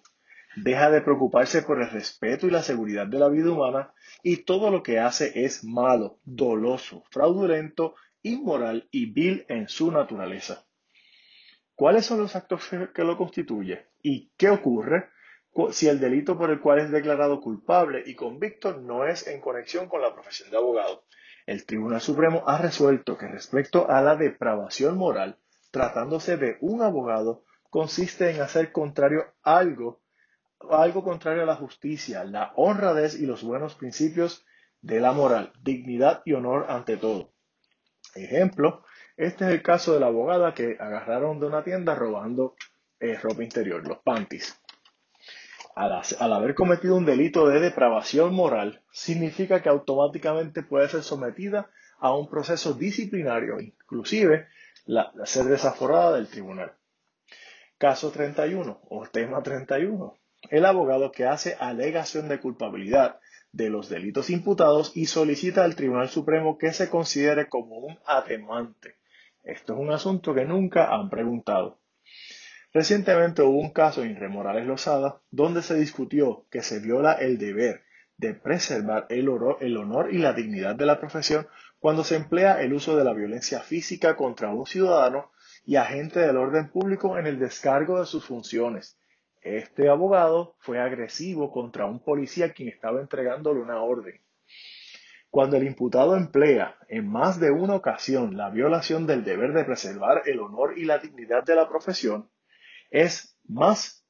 Deja de preocuparse por el respeto y la seguridad de la vida humana y todo lo que hace es malo, doloso, fraudulento, inmoral y vil en su naturaleza. ¿Cuáles son los actos que lo constituyen? ¿Y qué ocurre si el delito por el cual es declarado culpable y convicto no es en conexión con la profesión de abogado? El Tribunal Supremo ha resuelto que respecto a la depravación moral, tratándose de un abogado, consiste en hacer contrario algo algo contrario a la justicia, la honradez y los buenos principios de la moral, dignidad y honor ante todo. Ejemplo, este es el caso de la abogada que agarraron de una tienda robando eh, ropa interior, los panties. Al, haber cometido un delito de depravación moral, significa que automáticamente puede ser sometida a un proceso disciplinario, inclusive la, ser desaforada del tribunal. Caso 31 o tema 31 el abogado que hace alegación de culpabilidad de los delitos imputados y solicita al Tribunal Supremo que se considere como un atenuante. Esto es un asunto que nunca han preguntado. Recientemente hubo un caso en Remorales Lozada donde se discutió que se viola el deber de preservar el, el honor y la dignidad de la profesión cuando se emplea el uso de la violencia física contra un ciudadano y agente del orden público en el descargo de sus funciones este abogado fue agresivo contra un policía quien estaba entregándole una orden. Cuando el imputado emplea en más de una ocasión la violación del deber de preservar el honor y la dignidad de la profesión, es más,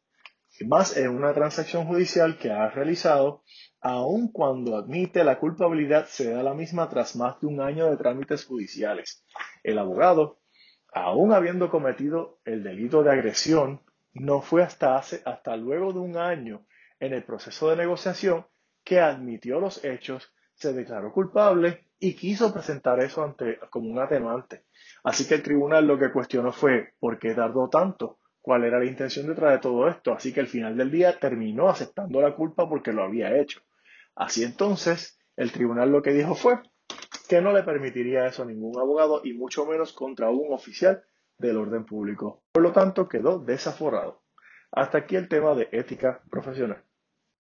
más en una transacción judicial que ha realizado, aun cuando admite la culpabilidad se da la misma tras más de un año de trámites judiciales. El abogado, aun habiendo cometido el delito de agresión, no fue hasta, hace, hasta luego de un año en el proceso de negociación que admitió los hechos, se declaró culpable y quiso presentar eso ante, como un atenuante. Así que el tribunal lo que cuestionó fue por qué tardó tanto, cuál era la intención detrás de todo esto. Así que al final del día terminó aceptando la culpa porque lo había hecho. Así entonces, el tribunal lo que dijo fue que no le permitiría eso a ningún abogado y mucho menos contra un oficial del orden público. Por lo tanto, quedó desaforado. Hasta aquí el tema de ética profesional.